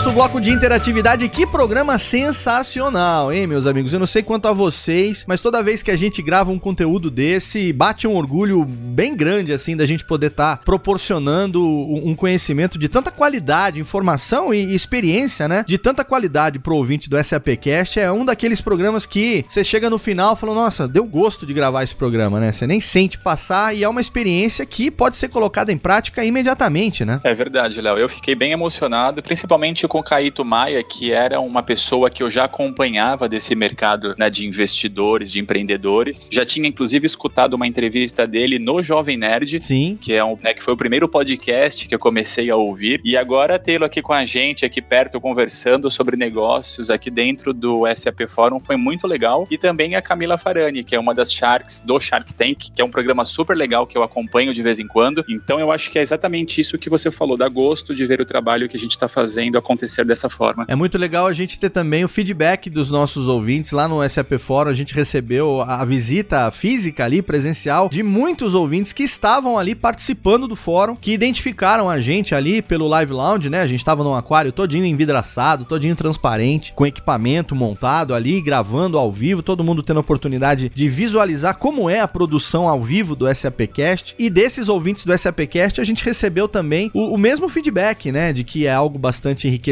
Nosso bloco de interatividade. Que programa sensacional, hein, meus amigos? Eu não sei quanto a vocês, mas toda vez que a gente grava um conteúdo desse, bate um orgulho bem grande, assim, da gente poder estar tá proporcionando um conhecimento de tanta qualidade, informação e experiência, né? De tanta qualidade pro ouvinte do SAPcast. É um daqueles programas que você chega no final e fala, nossa, deu gosto de gravar esse programa, né? Você nem sente passar e é uma experiência que pode ser colocada em prática imediatamente, né? É verdade, Léo. Eu fiquei bem emocionado, principalmente com o Caíto Maia, que era uma pessoa que eu já acompanhava desse mercado né, de investidores, de empreendedores. Já tinha, inclusive, escutado uma entrevista dele no Jovem Nerd. Sim. Que, é um, né, que foi o primeiro podcast que eu comecei a ouvir. E agora tê-lo aqui com a gente, aqui perto, conversando sobre negócios aqui dentro do SAP Forum foi muito legal. E também a Camila Farani, que é uma das Sharks do Shark Tank, que é um programa super legal que eu acompanho de vez em quando. Então eu acho que é exatamente isso que você falou, dá gosto de ver o trabalho que a gente está fazendo acontecer dessa forma. É muito legal a gente ter também o feedback dos nossos ouvintes lá no SAP Fórum. A gente recebeu a visita física ali, presencial, de muitos ouvintes que estavam ali participando do fórum, que identificaram a gente ali pelo Live Lounge, né? A gente estava num aquário todinho envidraçado, todinho transparente, com equipamento montado ali, gravando ao vivo, todo mundo tendo a oportunidade de visualizar como é a produção ao vivo do SAPcast. E desses ouvintes do SAPcast, a gente recebeu também o, o mesmo feedback, né? De que é algo bastante enriquecedor,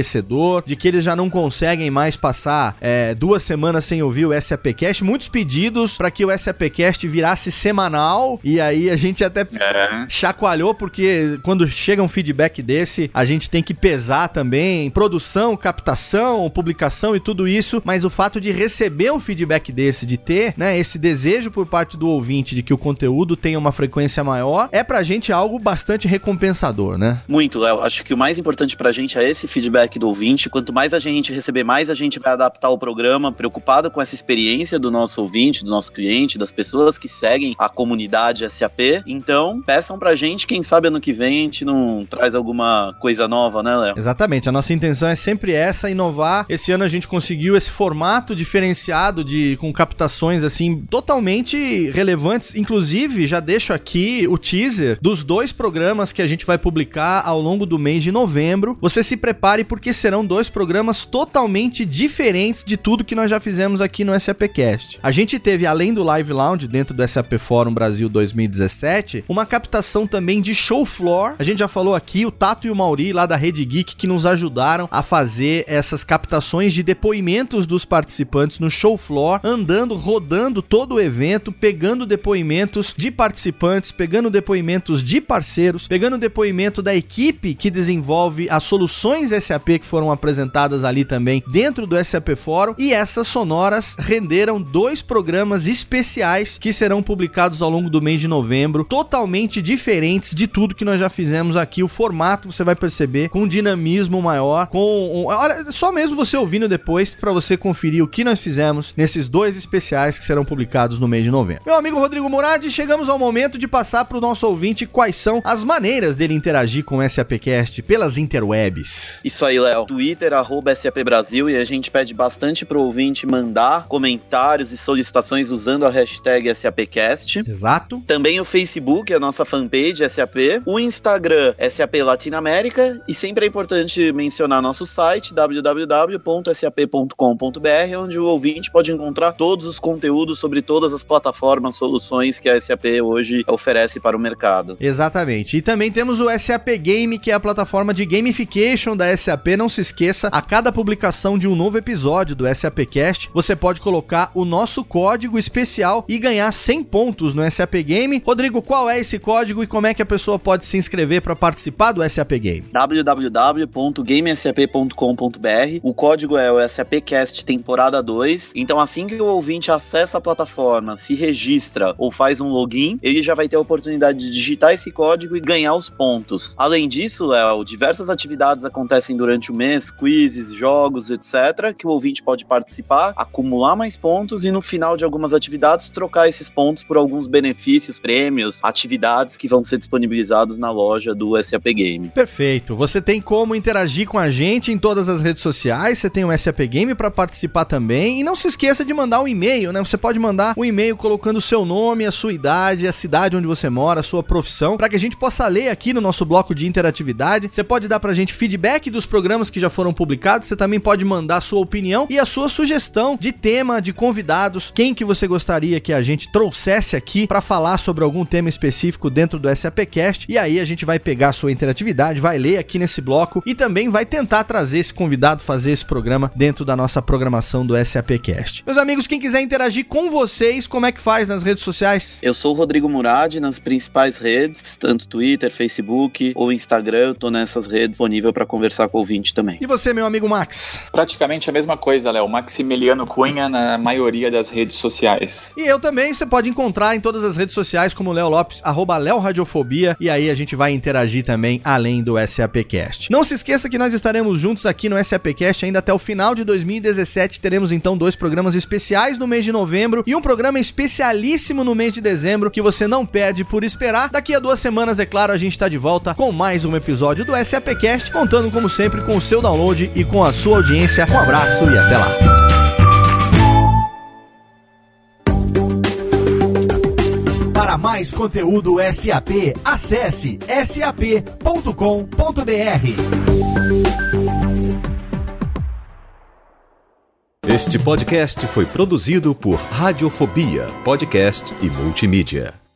de que eles já não conseguem mais passar é, duas semanas sem ouvir o SAPcast. Muitos pedidos para que o SAPcast virasse semanal. E aí a gente até é. chacoalhou, porque quando chega um feedback desse, a gente tem que pesar também produção, captação, publicação e tudo isso. Mas o fato de receber um feedback desse, de ter né, esse desejo por parte do ouvinte de que o conteúdo tenha uma frequência maior, é pra gente algo bastante recompensador, né? Muito, Léo. Acho que o mais importante pra gente é esse feedback do ouvinte. Quanto mais a gente receber, mais a gente vai adaptar o programa, preocupado com essa experiência do nosso ouvinte, do nosso cliente, das pessoas que seguem a comunidade SAP. Então, peçam pra gente, quem sabe ano que vem a gente não traz alguma coisa nova, né, Léo? Exatamente. A nossa intenção é sempre essa, inovar. Esse ano a gente conseguiu esse formato diferenciado de com captações assim totalmente relevantes. Inclusive, já deixo aqui o teaser dos dois programas que a gente vai publicar ao longo do mês de novembro. Você se prepare porque serão dois programas totalmente diferentes de tudo que nós já fizemos aqui no SAPcast. A gente teve, além do Live Lounge dentro do SAP Forum Brasil 2017, uma captação também de show floor. A gente já falou aqui, o Tato e o Mauri lá da Rede Geek que nos ajudaram a fazer essas captações de depoimentos dos participantes no show floor, andando, rodando todo o evento, pegando depoimentos de participantes, pegando depoimentos de parceiros, pegando depoimento da equipe que desenvolve as soluções SAP que foram apresentadas ali também dentro do SAP Fórum e essas sonoras renderam dois programas especiais que serão publicados ao longo do mês de novembro, totalmente diferentes de tudo que nós já fizemos aqui. O formato você vai perceber com dinamismo maior, com olha, só mesmo você ouvindo depois para você conferir o que nós fizemos nesses dois especiais que serão publicados no mês de novembro. Meu amigo Rodrigo Murad, chegamos ao momento de passar para o nosso ouvinte quais são as maneiras dele interagir com o SAPcast pelas interwebs. Isso aí, Léo. Twitter, arroba SAP Brasil, e a gente pede bastante pro ouvinte mandar comentários e solicitações usando a hashtag SAPcast. Exato. Também o Facebook, a nossa fanpage SAP. O Instagram, SAP Latinoamérica. E sempre é importante mencionar nosso site, www.sap.com.br, onde o ouvinte pode encontrar todos os conteúdos sobre todas as plataformas, soluções que a SAP hoje oferece para o mercado. Exatamente. E também temos o SAP Game, que é a plataforma de gamification da SAP. Não se esqueça, a cada publicação de um novo episódio do SAPcast, você pode colocar o nosso código especial e ganhar 100 pontos no SAP Game. Rodrigo, qual é esse código e como é que a pessoa pode se inscrever para participar do SAP Game? www.gamesap.com.br. O código é o SAPcast temporada 2. Então assim que o ouvinte acessa a plataforma, se registra ou faz um login, ele já vai ter a oportunidade de digitar esse código e ganhar os pontos. Além disso, Léo, diversas atividades acontecem durante o mês, quizzes, jogos, etc, que o ouvinte pode participar, acumular mais pontos e no final de algumas atividades trocar esses pontos por alguns benefícios, prêmios, atividades que vão ser disponibilizados na loja do SAP Game. Perfeito. Você tem como interagir com a gente em todas as redes sociais, você tem o SAP Game para participar também e não se esqueça de mandar um e-mail, né? Você pode mandar um e-mail colocando o seu nome, a sua idade, a cidade onde você mora, a sua profissão, para que a gente possa ler aqui no nosso bloco de interatividade. Você pode dar pra gente feedback dos que já foram publicados. Você também pode mandar sua opinião e a sua sugestão de tema, de convidados, quem que você gostaria que a gente trouxesse aqui para falar sobre algum tema específico dentro do SAPcast. E aí a gente vai pegar a sua interatividade, vai ler aqui nesse bloco e também vai tentar trazer esse convidado, fazer esse programa dentro da nossa programação do SAPcast. Meus amigos, quem quiser interagir com vocês, como é que faz nas redes sociais? Eu sou o Rodrigo Murad nas principais redes, tanto Twitter, Facebook ou Instagram. Eu tô nessas redes disponível para conversar com ouvinte também. E você, meu amigo Max? Praticamente a mesma coisa, Léo. Maximiliano Cunha na maioria das redes sociais. E eu também, você pode encontrar em todas as redes sociais como Léo Lopes, arroba Léo Radiofobia, e aí a gente vai interagir também além do SAPcast. Não se esqueça que nós estaremos juntos aqui no SAPcast ainda até o final de 2017. Teremos então dois programas especiais no mês de novembro e um programa especialíssimo no mês de dezembro que você não perde por esperar. Daqui a duas semanas, é claro, a gente está de volta com mais um episódio do SAPcast, contando como sempre com o seu download e com a sua audiência. Um abraço e até lá. Para mais conteúdo SAP, acesse sap.com.br. Este podcast foi produzido por Radiofobia, podcast e multimídia.